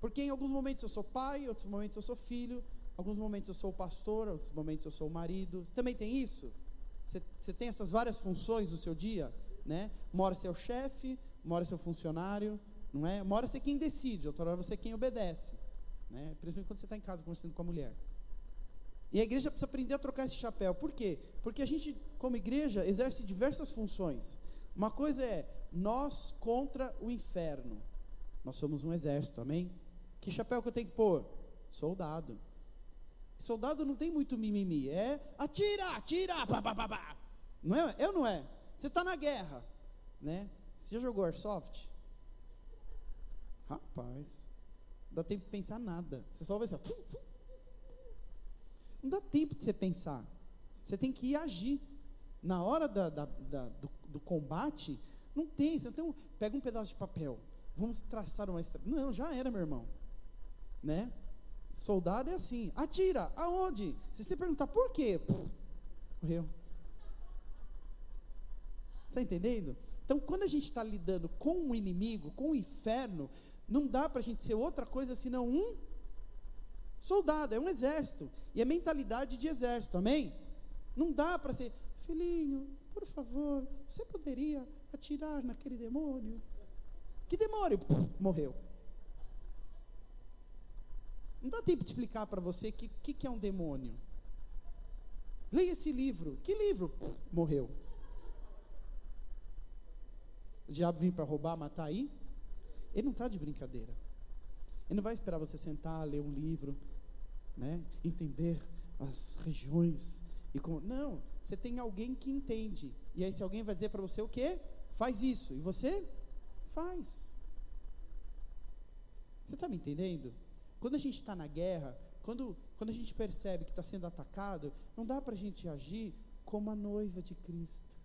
Porque em alguns momentos eu sou pai, em outros momentos eu sou filho, alguns momentos eu sou pastor, outros momentos eu sou marido. Você também tem isso? Você, você tem essas várias funções do seu dia? Né? Uma hora é o chefe, uma hora é o funcionário, não é? Uma hora você é quem decide, outra hora você é quem obedece. Né? Principalmente quando você está em casa conversando com a mulher. E a igreja precisa aprender a trocar esse chapéu. Por quê? Porque a gente, como igreja, exerce diversas funções. Uma coisa é nós contra o inferno. Nós somos um exército, amém? Que chapéu que eu tenho que pôr? Soldado. Soldado não tem muito mimimi, é atira, atira, pá, pá, pá, pá. Não é? Eu não é. Você está na guerra, né? Você já jogou airsoft? Rapaz, não dá tempo de pensar nada. Você só vai assim, ó. Não dá tempo de você pensar. Você tem que ir agir. Na hora da, da, da, do, do, combate, não tem. Você não tem um, pega um pedaço de papel. Vamos traçar uma estrada. Não, já era, meu irmão. Né? Soldado é assim. Atira. Aonde? Se você perguntar por quê, puf, morreu. Está entendendo? Então, quando a gente está lidando com o inimigo, com o inferno, não dá para a gente ser outra coisa senão um soldado, é um exército. E é mentalidade de exército, amém? Não dá para ser, filhinho, por favor, você poderia atirar naquele demônio? Que demônio? Puf, morreu. Não dá tempo de explicar para você o que, que, que, é um demônio. Leia esse livro. Que livro? Morreu. O diabo vem para roubar, matar aí? Ele não está de brincadeira. Ele não vai esperar você sentar, ler um livro, né? entender as regiões. e como... Não, você tem alguém que entende. E aí, se alguém vai dizer para você o quê? Faz isso. E você faz. Você está me entendendo? Quando a gente está na guerra, quando, quando a gente percebe que está sendo atacado, não dá para a gente agir como a noiva de Cristo.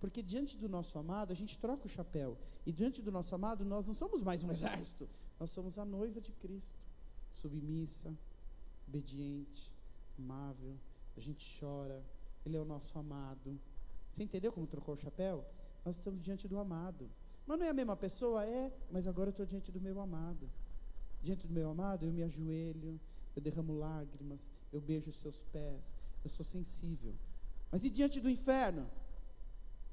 Porque diante do nosso amado, a gente troca o chapéu. E diante do nosso amado, nós não somos mais um exército. Nós somos a noiva de Cristo. Submissa, obediente, amável. A gente chora, Ele é o nosso amado. Você entendeu como trocou o chapéu? Nós estamos diante do amado. Mas não é a mesma pessoa? É, mas agora eu estou diante do meu amado. Diante do meu amado, eu me ajoelho, eu derramo lágrimas, eu beijo os seus pés, eu sou sensível. Mas e diante do inferno?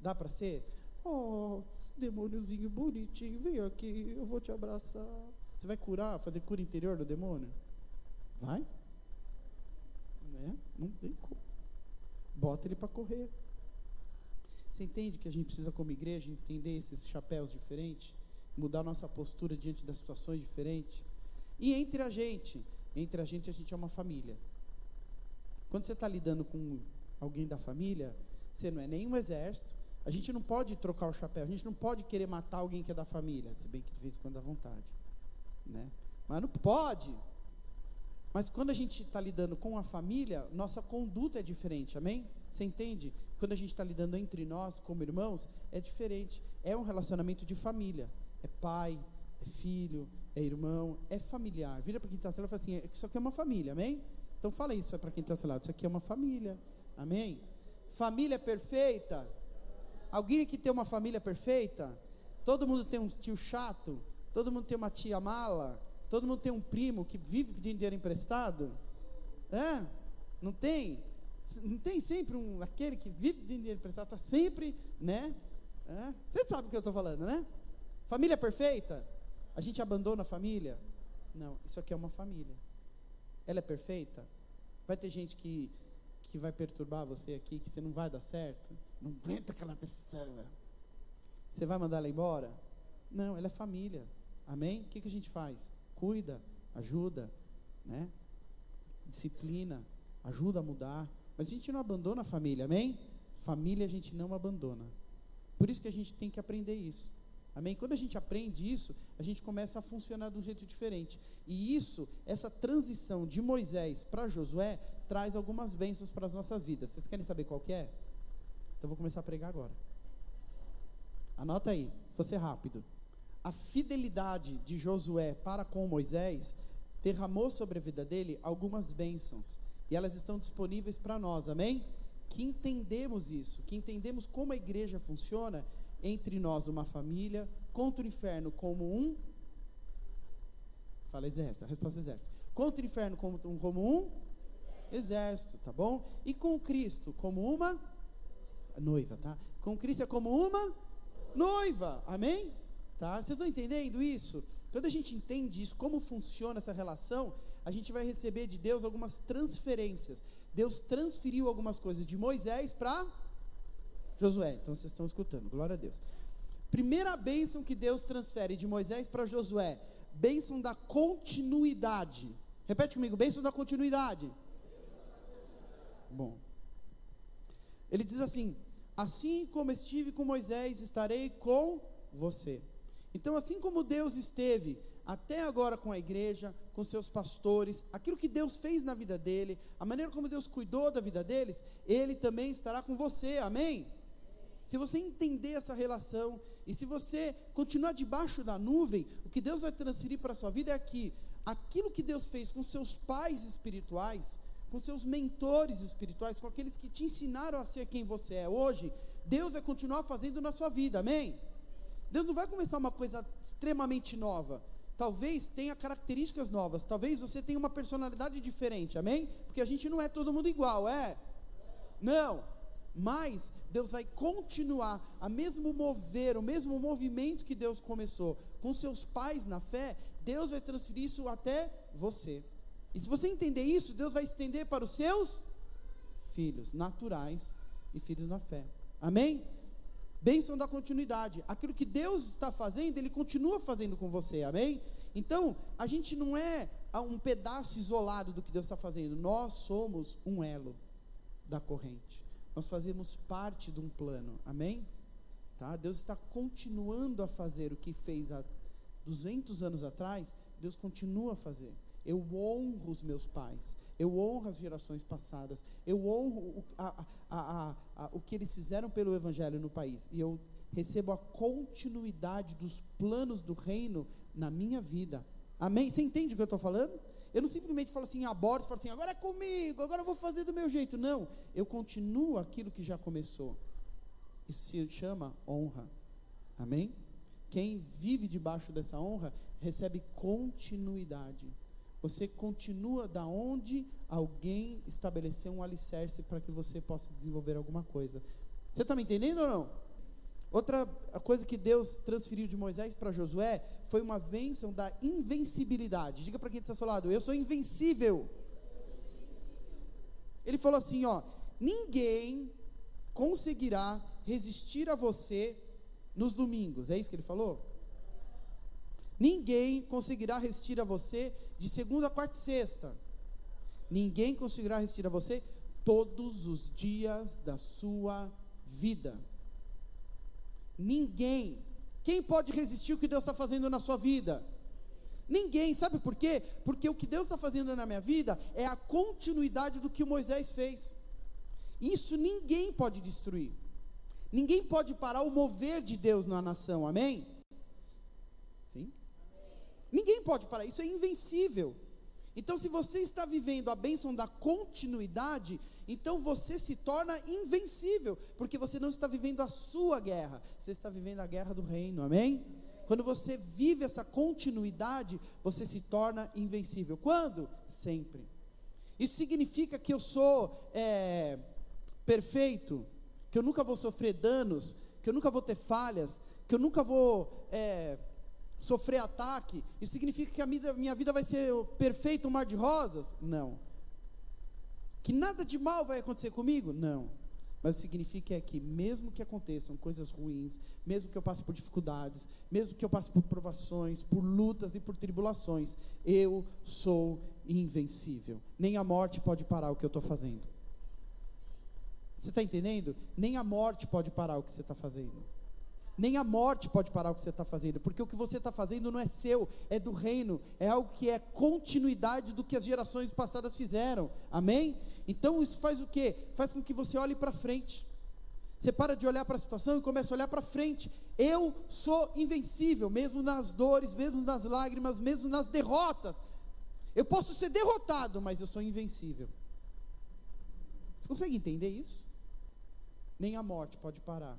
Dá para ser? Oh, demôniozinho bonitinho, vem aqui, eu vou te abraçar. Você vai curar, fazer cura interior do demônio? Vai? Né? Não tem como. Bota ele para correr. Você entende que a gente precisa, como igreja, entender esses chapéus diferentes, mudar nossa postura diante das situações diferentes? E entre a gente, entre a gente, a gente é uma família. Quando você está lidando com alguém da família, você não é nem um exército, a gente não pode trocar o chapéu, a gente não pode querer matar alguém que é da família, se bem que de vez em quando dá vontade. Né? Mas não pode. Mas quando a gente está lidando com a família, nossa conduta é diferente, amém? Você entende? Quando a gente está lidando entre nós, como irmãos, é diferente. É um relacionamento de família. É pai, é filho, é irmão, é familiar. Vira para quem está ao e fala assim: Isso aqui é uma família, amém? Então fala isso para quem está ao seu lado: Isso aqui é uma família, amém? Família perfeita? Alguém aqui tem uma família perfeita? Todo mundo tem um tio chato? Todo mundo tem uma tia mala? Todo mundo tem um primo que vive pedindo dinheiro emprestado? É? Não tem? Não tem sempre um aquele que vive pedindo dinheiro emprestado, está sempre, né? É? Você sabe o que eu estou falando, né? Família perfeita? A gente abandona a família? Não, isso aqui é uma família. Ela é perfeita? Vai ter gente que, que vai perturbar você aqui, que você não vai dar certo? Não aguenta aquela pessoa. Você vai mandar ela embora? Não, ela é família. Amém? O que, que a gente faz? Cuida, ajuda, né? Disciplina, ajuda a mudar. Mas a gente não abandona a família, amém? Família a gente não abandona. Por isso que a gente tem que aprender isso. Amém? Quando a gente aprende isso, a gente começa a funcionar de um jeito diferente. E isso, essa transição de Moisés para Josué, traz algumas bênçãos para as nossas vidas. Vocês querem saber qual que é? Então vou começar a pregar agora. Anota aí, vou ser rápido. A fidelidade de Josué para com Moisés derramou sobre a vida dele algumas bênçãos. E elas estão disponíveis para nós, amém? Que entendemos isso, que entendemos como a igreja funciona entre nós, uma família, contra o inferno como um. Fala exército, a resposta é exército. Contra o inferno como, como um exército, tá bom? E com Cristo como uma noiva, tá? Com Cristo é como uma noiva, amém? Tá? Vocês estão entendendo isso? Quando a gente entende isso, como funciona essa relação, a gente vai receber de Deus algumas transferências. Deus transferiu algumas coisas de Moisés para Josué. Então vocês estão escutando, glória a Deus. Primeira bênção que Deus transfere de Moisés para Josué, bênção da continuidade. Repete comigo, bênção da continuidade. Bom. Ele diz assim: Assim como estive com Moisés, estarei com você. Então, assim como Deus esteve até agora com a igreja, com seus pastores, aquilo que Deus fez na vida dele, a maneira como Deus cuidou da vida deles, Ele também estará com você, amém? Se você entender essa relação e se você continuar debaixo da nuvem, o que Deus vai transferir para a sua vida é aqui, aquilo que Deus fez com seus pais espirituais, com seus mentores espirituais, com aqueles que te ensinaram a ser quem você é hoje, Deus vai continuar fazendo na sua vida, amém? Deus não vai começar uma coisa extremamente nova. Talvez tenha características novas, talvez você tenha uma personalidade diferente, amém? Porque a gente não é todo mundo igual, é? Não. Mas Deus vai continuar a mesmo mover, o mesmo movimento que Deus começou com seus pais na fé, Deus vai transferir isso até você. E se você entender isso, Deus vai estender para os seus filhos naturais e filhos na fé. Amém? Bênção da continuidade. Aquilo que Deus está fazendo, Ele continua fazendo com você. Amém? Então, a gente não é um pedaço isolado do que Deus está fazendo. Nós somos um elo da corrente. Nós fazemos parte de um plano. Amém? Tá? Deus está continuando a fazer o que fez há 200 anos atrás. Deus continua a fazer. Eu honro os meus pais. Eu honro as gerações passadas. Eu honro o, a, a, a, o que eles fizeram pelo Evangelho no país. E eu recebo a continuidade dos planos do reino na minha vida. Amém? Você entende o que eu estou falando? Eu não simplesmente falo assim, aborto, falo assim, agora é comigo, agora eu vou fazer do meu jeito. Não, eu continuo aquilo que já começou. Isso se chama honra. Amém? Quem vive debaixo dessa honra recebe continuidade. Você continua da onde alguém estabeleceu um alicerce para que você possa desenvolver alguma coisa. Você está me entendendo ou não? Outra coisa que Deus transferiu de Moisés para Josué foi uma bênção da invencibilidade. Diga para quem está ao seu lado, eu sou invencível. Ele falou assim: ó, ninguém conseguirá resistir a você nos domingos. É isso que ele falou? Ninguém conseguirá resistir a você de segunda, quarta e sexta. Ninguém conseguirá resistir a você todos os dias da sua vida. Ninguém. Quem pode resistir o que Deus está fazendo na sua vida? Ninguém. Sabe por quê? Porque o que Deus está fazendo na minha vida é a continuidade do que Moisés fez. Isso ninguém pode destruir. Ninguém pode parar o mover de Deus na nação. Amém? Sim? Ninguém pode parar. Isso é invencível. Então, se você está vivendo a bênção da continuidade, então você se torna invencível, porque você não está vivendo a sua guerra, você está vivendo a guerra do reino, amém? Quando você vive essa continuidade, você se torna invencível. Quando? Sempre. Isso significa que eu sou é, perfeito, que eu nunca vou sofrer danos, que eu nunca vou ter falhas, que eu nunca vou é, sofrer ataque. Isso significa que a minha, minha vida vai ser perfeita, um mar de rosas? Não. Que nada de mal vai acontecer comigo? Não. Mas o significa é que, mesmo que aconteçam coisas ruins, mesmo que eu passe por dificuldades, mesmo que eu passe por provações, por lutas e por tribulações, eu sou invencível. Nem a morte pode parar o que eu estou fazendo. Você está entendendo? Nem a morte pode parar o que você está fazendo. Nem a morte pode parar o que você está fazendo, porque o que você está fazendo não é seu, é do reino, é algo que é continuidade do que as gerações passadas fizeram. Amém? Então isso faz o quê? Faz com que você olhe para frente. Você para de olhar para a situação e começa a olhar para frente. Eu sou invencível, mesmo nas dores, mesmo nas lágrimas, mesmo nas derrotas. Eu posso ser derrotado, mas eu sou invencível. Você consegue entender isso? Nem a morte pode parar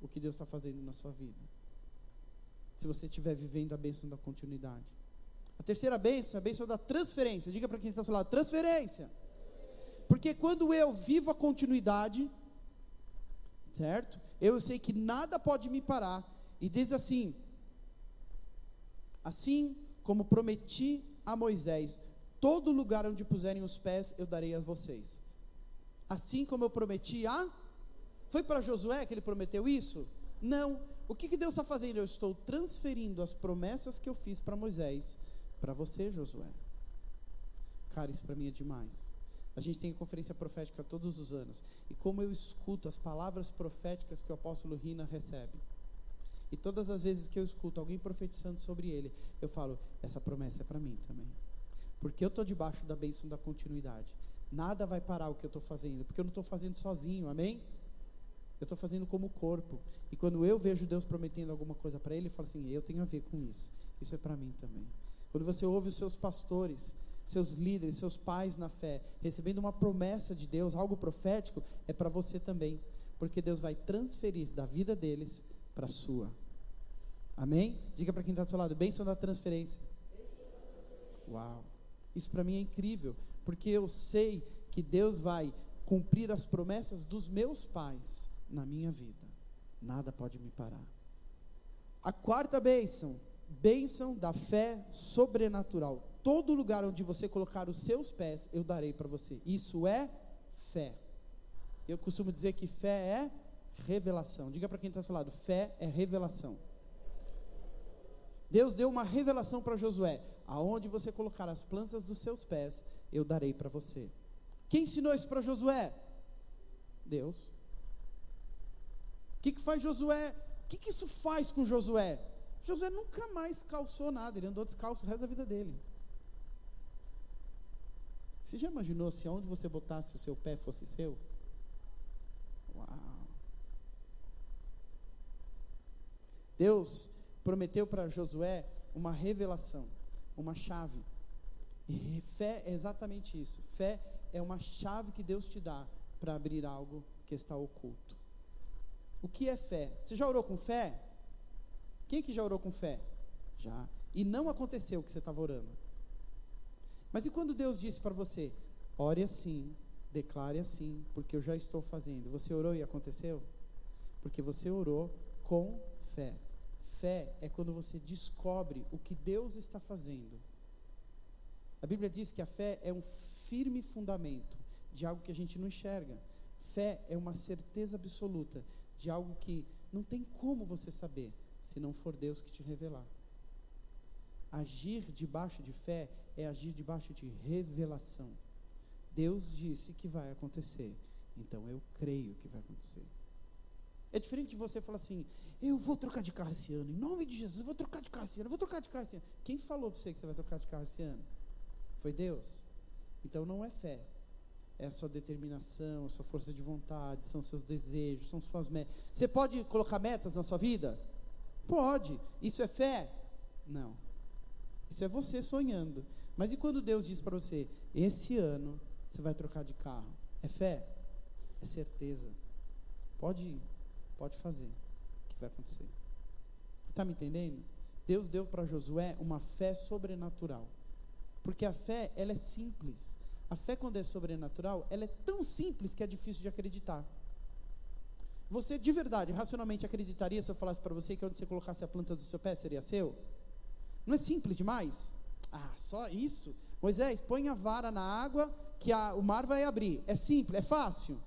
o que Deus está fazendo na sua vida. Se você estiver vivendo a bênção da continuidade. A terceira bênção é a bênção da transferência. Diga para quem está ao seu lado: transferência. Porque quando eu vivo a continuidade, certo? Eu sei que nada pode me parar. E diz assim: Assim como prometi a Moisés, todo lugar onde puserem os pés eu darei a vocês. Assim como eu prometi a foi para Josué que ele prometeu isso? Não. O que, que Deus está fazendo? Eu estou transferindo as promessas que eu fiz para Moisés para você, Josué. Cara, isso para mim é demais. A gente tem conferência profética todos os anos. E como eu escuto as palavras proféticas que o apóstolo Rina recebe. E todas as vezes que eu escuto alguém profetizando sobre ele, eu falo: essa promessa é para mim também. Porque eu estou debaixo da bênção da continuidade. Nada vai parar o que eu estou fazendo, porque eu não estou fazendo sozinho, amém? Eu estou fazendo como corpo. E quando eu vejo Deus prometendo alguma coisa para ele, eu falo assim: eu tenho a ver com isso. Isso é para mim também. Quando você ouve os seus pastores, seus líderes, seus pais na fé, recebendo uma promessa de Deus, algo profético, é para você também. Porque Deus vai transferir da vida deles para a sua. Amém? Diga para quem está do seu lado: bênção da transferência. Uau! Isso para mim é incrível, porque eu sei que Deus vai cumprir as promessas dos meus pais na minha vida. Nada pode me parar. A quarta bênção, bênção da fé sobrenatural. Todo lugar onde você colocar os seus pés, eu darei para você. Isso é fé. Eu costumo dizer que fé é revelação. Diga para quem está ao seu lado: fé é revelação. Deus deu uma revelação para Josué: aonde você colocar as plantas dos seus pés, eu darei para você. Quem ensinou isso para Josué? Deus que, que faz Josué? O que, que isso faz com Josué? Josué nunca mais calçou nada, ele andou descalço o resto da vida dele. Você já imaginou se aonde você botasse o seu pé fosse seu? Uau! Deus prometeu para Josué uma revelação, uma chave. E fé é exatamente isso. Fé é uma chave que Deus te dá para abrir algo que está oculto. O que é fé? Você já orou com fé? Quem que já orou com fé? Já. E não aconteceu o que você estava orando. Mas e quando Deus disse para você, ore assim, declare assim, porque eu já estou fazendo. Você orou e aconteceu? Porque você orou com fé. Fé é quando você descobre o que Deus está fazendo. A Bíblia diz que a fé é um firme fundamento de algo que a gente não enxerga. Fé é uma certeza absoluta de algo que não tem como você saber se não for Deus que te revelar. Agir debaixo de fé é agir debaixo de revelação. Deus disse que vai acontecer, então eu creio que vai acontecer. É diferente de você falar assim: eu vou trocar de carro esse ano, em nome de Jesus, eu vou trocar de carro esse ano, eu vou trocar de carro esse ano. Quem falou para você que você vai trocar de carro esse ano? Foi Deus? Então não é fé, é a sua determinação, a sua força de vontade, são seus desejos, são suas metas. Você pode colocar metas na sua vida? Pode. Isso é fé? Não. Isso é você sonhando. Mas e quando Deus diz para você, esse ano você vai trocar de carro? É fé? É certeza. Pode ir, pode fazer, que vai acontecer. Você está me entendendo? Deus deu para Josué uma fé sobrenatural. Porque a fé, ela é simples. A fé, quando é sobrenatural, ela é tão simples que é difícil de acreditar. Você, de verdade, racionalmente acreditaria se eu falasse para você que onde você colocasse a planta do seu pé seria seu? Não é simples demais? Ah, só isso? Moisés, põe a vara na água que a, o mar vai abrir. É simples, é fácil.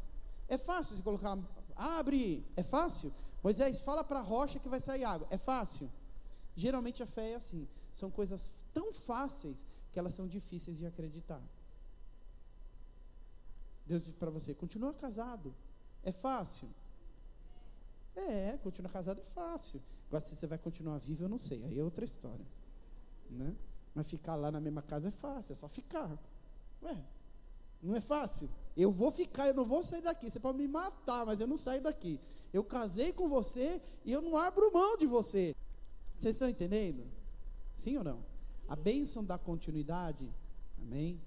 É fácil se colocar, abre, é fácil. Moisés, fala para a rocha que vai sair água. É fácil. Geralmente a fé é assim. São coisas tão fáceis que elas são difíceis de acreditar. Deus diz para você: continua casado. É fácil. É, continuar casado é fácil. Agora, se você vai continuar vivo, eu não sei. Aí é outra história. Né? Mas ficar lá na mesma casa é fácil, é só ficar. Ué, não é fácil? Eu vou ficar, eu não vou sair daqui. Você pode me matar, mas eu não saio daqui. Eu casei com você e eu não abro mão de você. Vocês estão entendendo? Sim ou não? A bênção da continuidade, amém?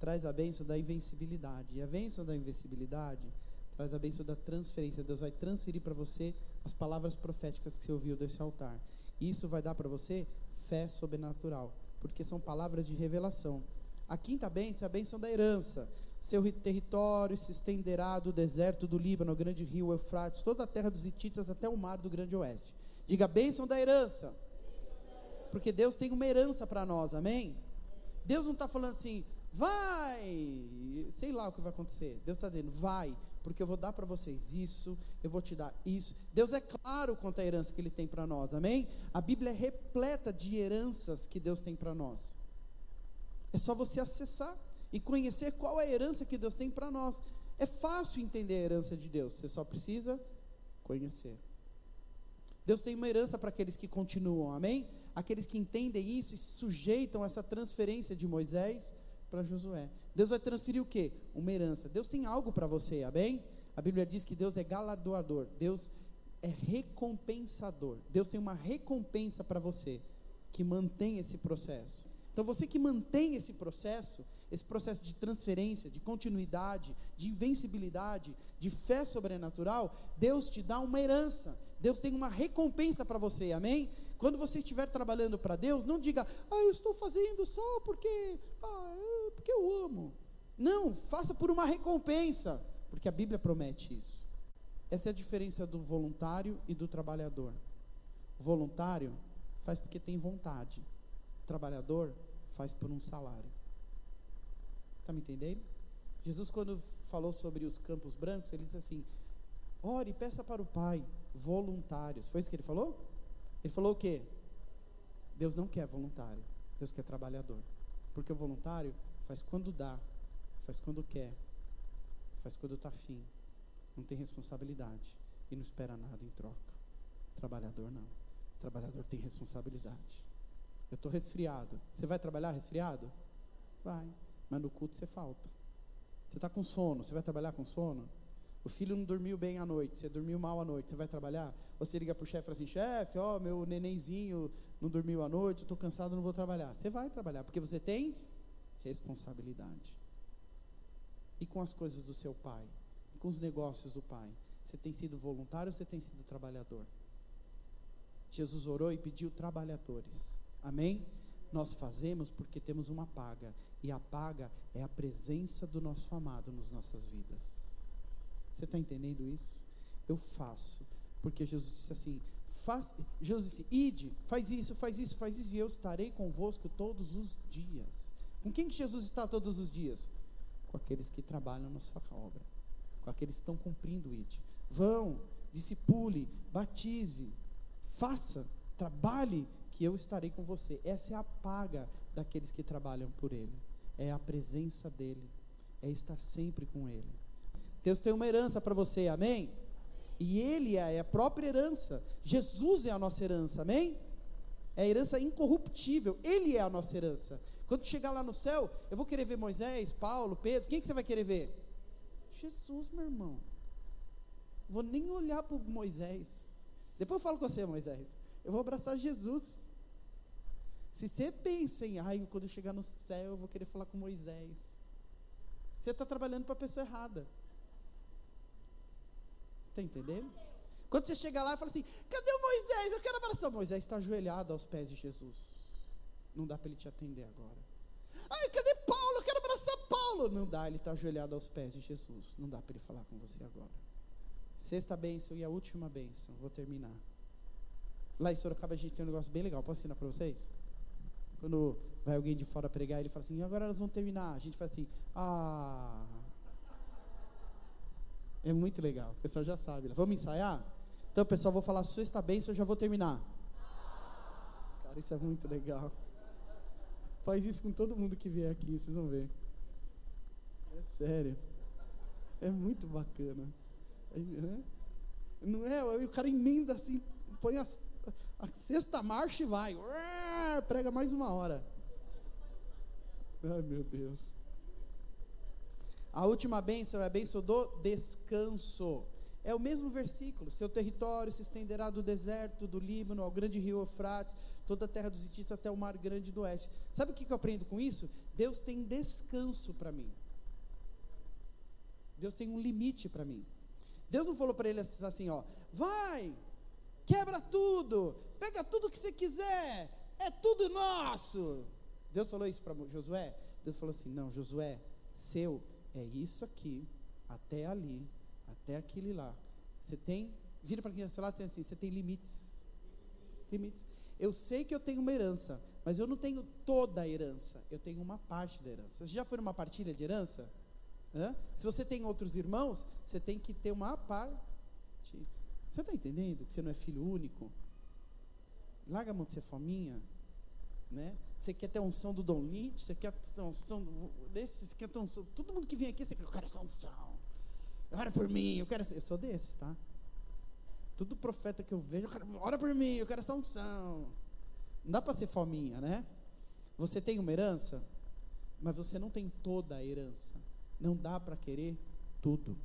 Traz a bênção da invencibilidade. E a bênção da invencibilidade traz a bênção da transferência. Deus vai transferir para você as palavras proféticas que você ouviu desse altar. Isso vai dar para você fé sobrenatural, porque são palavras de revelação. A quinta bênção é a bênção da herança. Seu território se estenderá do deserto do Líbano, ao grande rio Eufrates, toda a terra dos hititas até o mar do grande oeste. Diga bênção da herança. Porque Deus tem uma herança para nós, amém? Deus não está falando assim, vai, sei lá o que vai acontecer. Deus está dizendo, vai, porque eu vou dar para vocês isso, eu vou te dar isso. Deus é claro quanto à herança que Ele tem para nós, amém? A Bíblia é repleta de heranças que Deus tem para nós. É só você acessar e conhecer qual é a herança que Deus tem para nós. É fácil entender a herança de Deus, você só precisa conhecer. Deus tem uma herança para aqueles que continuam, amém? Aqueles que entendem isso e sujeitam essa transferência de Moisés para Josué. Deus vai transferir o quê? Uma herança. Deus tem algo para você, amém? A Bíblia diz que Deus é galardoador, Deus é recompensador. Deus tem uma recompensa para você que mantém esse processo. Então você que mantém esse processo, esse processo de transferência, de continuidade, de invencibilidade, de fé sobrenatural, Deus te dá uma herança. Deus tem uma recompensa para você, amém? Quando você estiver trabalhando para Deus, não diga, ah, eu estou fazendo só porque, ah, porque eu amo. Não, faça por uma recompensa, porque a Bíblia promete isso. Essa é a diferença do voluntário e do trabalhador. O voluntário faz porque tem vontade. O trabalhador faz por um salário. Está me entendendo? Jesus, quando falou sobre os campos brancos, ele disse assim: ore, peça para o Pai voluntários. Foi isso que ele falou? Ele falou o quê? Deus não quer voluntário, Deus quer trabalhador. Porque o voluntário faz quando dá, faz quando quer, faz quando está afim, não tem responsabilidade e não espera nada em troca. Trabalhador não. Trabalhador tem responsabilidade. Eu estou resfriado. Você vai trabalhar resfriado? Vai. Mas no culto você falta. Você está com sono. Você vai trabalhar com sono? O filho não dormiu bem à noite, você dormiu mal à noite, você vai trabalhar? Ou você liga para o chefe e fala assim, chefe, ó, meu nenenzinho não dormiu à noite, estou cansado, não vou trabalhar. Você vai trabalhar, porque você tem responsabilidade. E com as coisas do seu pai, com os negócios do pai, você tem sido voluntário ou você tem sido trabalhador? Jesus orou e pediu trabalhadores. Amém? Nós fazemos porque temos uma paga, e a paga é a presença do nosso amado nas nossas vidas. Você está entendendo isso? Eu faço, porque Jesus disse assim: faz, Jesus disse: ide, faz isso, faz isso, faz isso, e eu estarei convosco todos os dias. Com quem que Jesus está todos os dias? Com aqueles que trabalham na sua obra, com aqueles que estão cumprindo o ide. Vão, discipule, batize, faça, trabalhe, que eu estarei com você. Essa é a paga daqueles que trabalham por Ele. É a presença dEle. É estar sempre com Ele. Deus tem uma herança para você, amém? E Ele é a própria herança. Jesus é a nossa herança, amém? É a herança incorruptível. Ele é a nossa herança. Quando chegar lá no céu, eu vou querer ver Moisés, Paulo, Pedro. Quem que você vai querer ver? Jesus, meu irmão. Vou nem olhar para Moisés. Depois eu falo com você, Moisés. Eu vou abraçar Jesus. Se você pensa em, ai, quando eu chegar no céu, eu vou querer falar com Moisés. Você está trabalhando para a pessoa errada. Está entendendo? Quando você chega lá e fala assim: cadê o Moisés? Eu quero abraçar. Moisés está ajoelhado aos pés de Jesus. Não dá para ele te atender agora. Ai, cadê Paulo? Eu quero abraçar Paulo. Não dá, ele está ajoelhado aos pés de Jesus. Não dá para ele falar com você agora. Sexta bênção e a última bênção. Vou terminar. Lá em Sorocaba a gente tem um negócio bem legal. Posso ensinar para vocês? Quando vai alguém de fora pregar, ele fala assim: agora elas vão terminar. A gente faz assim: ah. É muito legal. O pessoal já sabe. Vamos ensaiar? Então, pessoal, vou falar sexta bênção, eu já vou terminar. Cara, isso é muito legal. Faz isso com todo mundo que vier aqui, vocês vão ver. É sério. É muito bacana. É, não é? O cara emenda assim, põe a, a sexta marcha e vai. Prega mais uma hora. Ai, meu Deus. A última bênção é a bênção do descanso. É o mesmo versículo. Seu território se estenderá do deserto do Líbano ao grande rio Eufrates, toda a terra dos hititas até o mar grande do oeste. Sabe o que eu aprendo com isso? Deus tem descanso para mim. Deus tem um limite para mim. Deus não falou para ele assim, ó, vai, quebra tudo, pega tudo que você quiser, é tudo nosso. Deus falou isso para Josué? Deus falou assim: não, Josué, seu é isso aqui, até ali, até aquele lá. Você tem, vira para quem está do seu lado e diz assim: você tem limites. Limites. Eu sei que eu tenho uma herança, mas eu não tenho toda a herança, eu tenho uma parte da herança. Você já foi numa partilha de herança? Hã? Se você tem outros irmãos, você tem que ter uma parte. Você está entendendo que você não é filho único? Larga a mão de ser fominha. Né? Você quer ter a unção do Dom Lynch, você quer ter a unção desses, quer ter unção. Todo mundo que vem aqui, você quer, eu quero essa unção. Ora por mim, eu quero. Eu sou desses, tá? Todo profeta que eu vejo, ora por mim, eu quero essa unção. Não dá para ser fominha, né? Você tem uma herança, mas você não tem toda a herança. Não dá para querer tudo.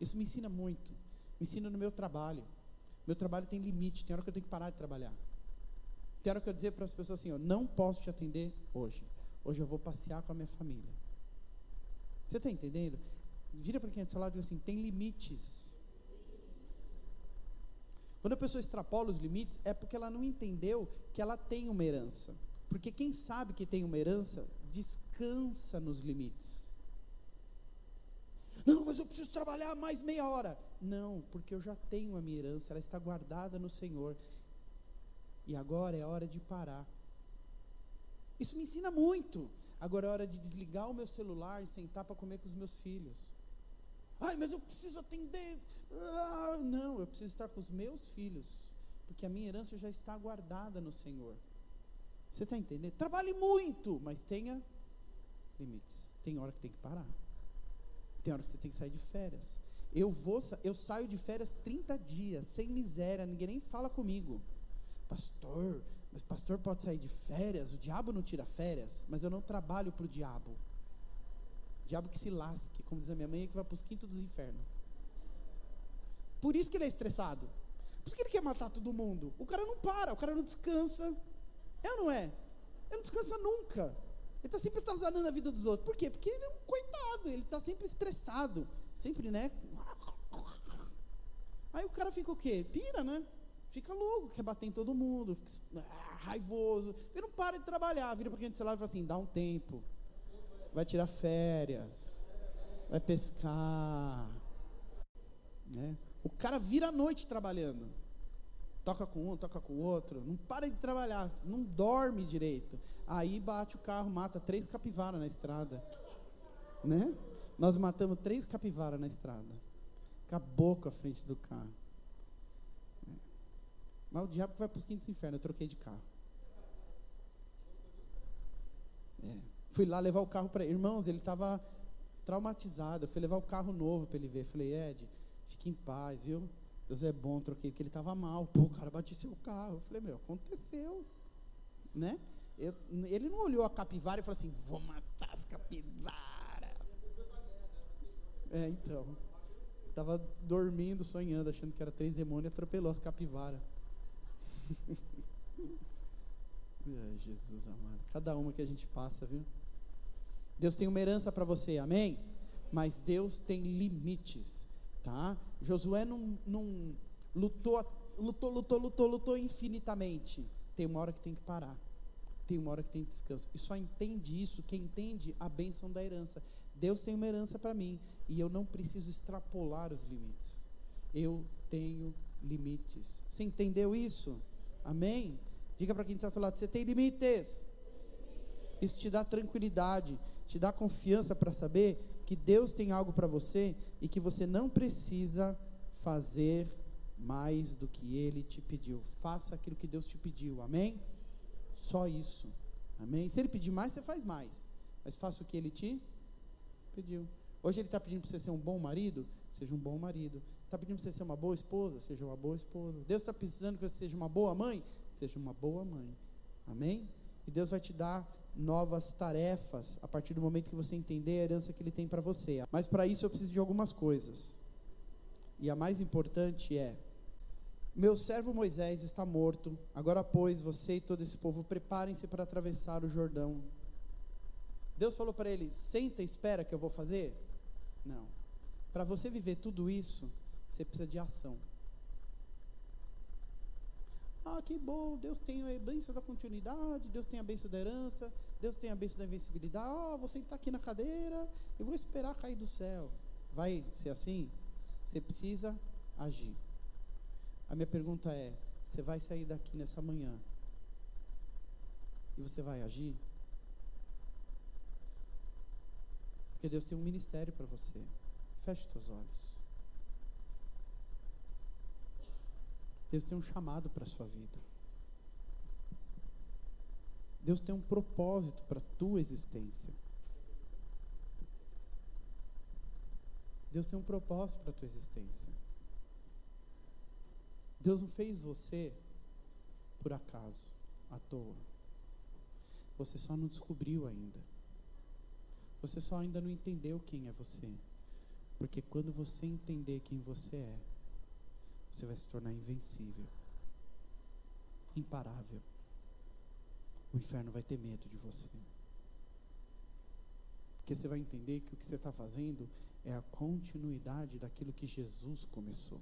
Isso me ensina muito. Me ensina no meu trabalho. Meu trabalho tem limite, tem hora que eu tenho que parar de trabalhar. Tem hora que eu dizer para as pessoas assim, eu não posso te atender hoje. Hoje eu vou passear com a minha família. Você está entendendo? Vira para quem é do seu lado e diz assim, tem limites. Quando a pessoa extrapola os limites, é porque ela não entendeu que ela tem uma herança. Porque quem sabe que tem uma herança, descansa nos limites. Não, mas eu preciso trabalhar mais meia hora. Não, porque eu já tenho a minha herança, ela está guardada no Senhor. E agora é hora de parar. Isso me ensina muito. Agora é hora de desligar o meu celular e sentar para comer com os meus filhos. Ai, mas eu preciso atender. Ah, não, eu preciso estar com os meus filhos. Porque a minha herança já está guardada no Senhor. Você está entendendo? Trabalhe muito, mas tenha limites. Tem hora que tem que parar. Tem hora que você tem que sair de férias. Eu vou, eu saio de férias 30 dias, sem miséria, ninguém nem fala comigo. Pastor, mas pastor pode sair de férias? O diabo não tira férias, mas eu não trabalho para o diabo. Diabo que se lasque, como diz a minha mãe, é que vai para os quintos dos infernos. Por isso que ele é estressado. Por isso que ele quer matar todo mundo. O cara não para, o cara não descansa. É ou não é? Ele não descansa nunca. Ele está sempre atrasando a vida dos outros. Por quê? Porque ele é um coitado, ele está sempre estressado. Sempre, né? Aí o cara fica o quê? Pira, né? Fica louco, quer bater em todo mundo, fica ah, raivoso. Ele não para de trabalhar, vira para quem do celular e fala assim: dá um tempo. Vai tirar férias. Vai pescar. Né? O cara vira a noite trabalhando. Toca com um, toca com o outro. Não para de trabalhar, não dorme direito. Aí bate o carro, mata três capivaras na estrada. Né? Nós matamos três capivaras na estrada. Acabou com a frente do carro. É. Mas o diabo vai para os quintos infernos. Eu troquei de carro. É. Fui lá levar o carro para Irmãos, ele estava traumatizado. Eu fui levar o carro novo para ele ver. Falei, Ed, fique em paz, viu? Deus é bom, troquei, porque ele estava mal. Pô, o cara bateu seu carro. Eu falei, meu, aconteceu. Né? Eu, ele não olhou a capivara e falou assim, vou matar as capivaras. É, então. Estava dormindo, sonhando, achando que era três demônios e atropelou as capivaras. é, Jesus amado. Cada uma que a gente passa, viu? Deus tem uma herança para você, amém? Mas Deus tem limites, tá? Josué não, não lutou, lutou, lutou, lutou, lutou infinitamente. Tem uma hora que tem que parar. Tem uma hora que tem descanso. E só entende isso quem entende a bênção da herança. Deus tem uma herança para mim e eu não preciso extrapolar os limites. Eu tenho limites. Você entendeu isso? Amém? Diga para quem está ao lado: você tem limites. Isso te dá tranquilidade, te dá confiança para saber que Deus tem algo para você e que você não precisa fazer mais do que Ele te pediu. Faça aquilo que Deus te pediu. Amém? Só isso. Amém? Se Ele pedir mais, você faz mais. Mas faça o que Ele te pediu. Hoje Ele está pedindo para você ser um bom marido? Seja um bom marido. Está pedindo para você ser uma boa esposa? Seja uma boa esposa. Deus está precisando que você seja uma boa mãe? Seja uma boa mãe. Amém? E Deus vai te dar novas tarefas a partir do momento que você entender a herança que Ele tem para você. Mas para isso eu preciso de algumas coisas. E a mais importante é: meu servo Moisés está morto. Agora, pois, você e todo esse povo preparem-se para atravessar o Jordão. Deus falou para ele: senta e espera que eu vou fazer? Não. Para você viver tudo isso, você precisa de ação. Ah, que bom, Deus tem a bênção da continuidade, Deus tem a bênção da herança, Deus tem a bênção da invencibilidade. Ah, vou sentar aqui na cadeira e vou esperar cair do céu. Vai ser assim? Você precisa agir. A minha pergunta é: você vai sair daqui nessa manhã e você vai agir? Porque Deus tem um ministério para você. Feche seus olhos. Deus tem um chamado para a sua vida. Deus tem um propósito para a tua existência. Deus tem um propósito para a tua existência. Deus não fez você por acaso, à toa. Você só não descobriu ainda. Você só ainda não entendeu quem é você. Porque quando você entender quem você é, você vai se tornar invencível, imparável o inferno vai ter medo de você. Porque você vai entender que o que você está fazendo é a continuidade daquilo que Jesus começou.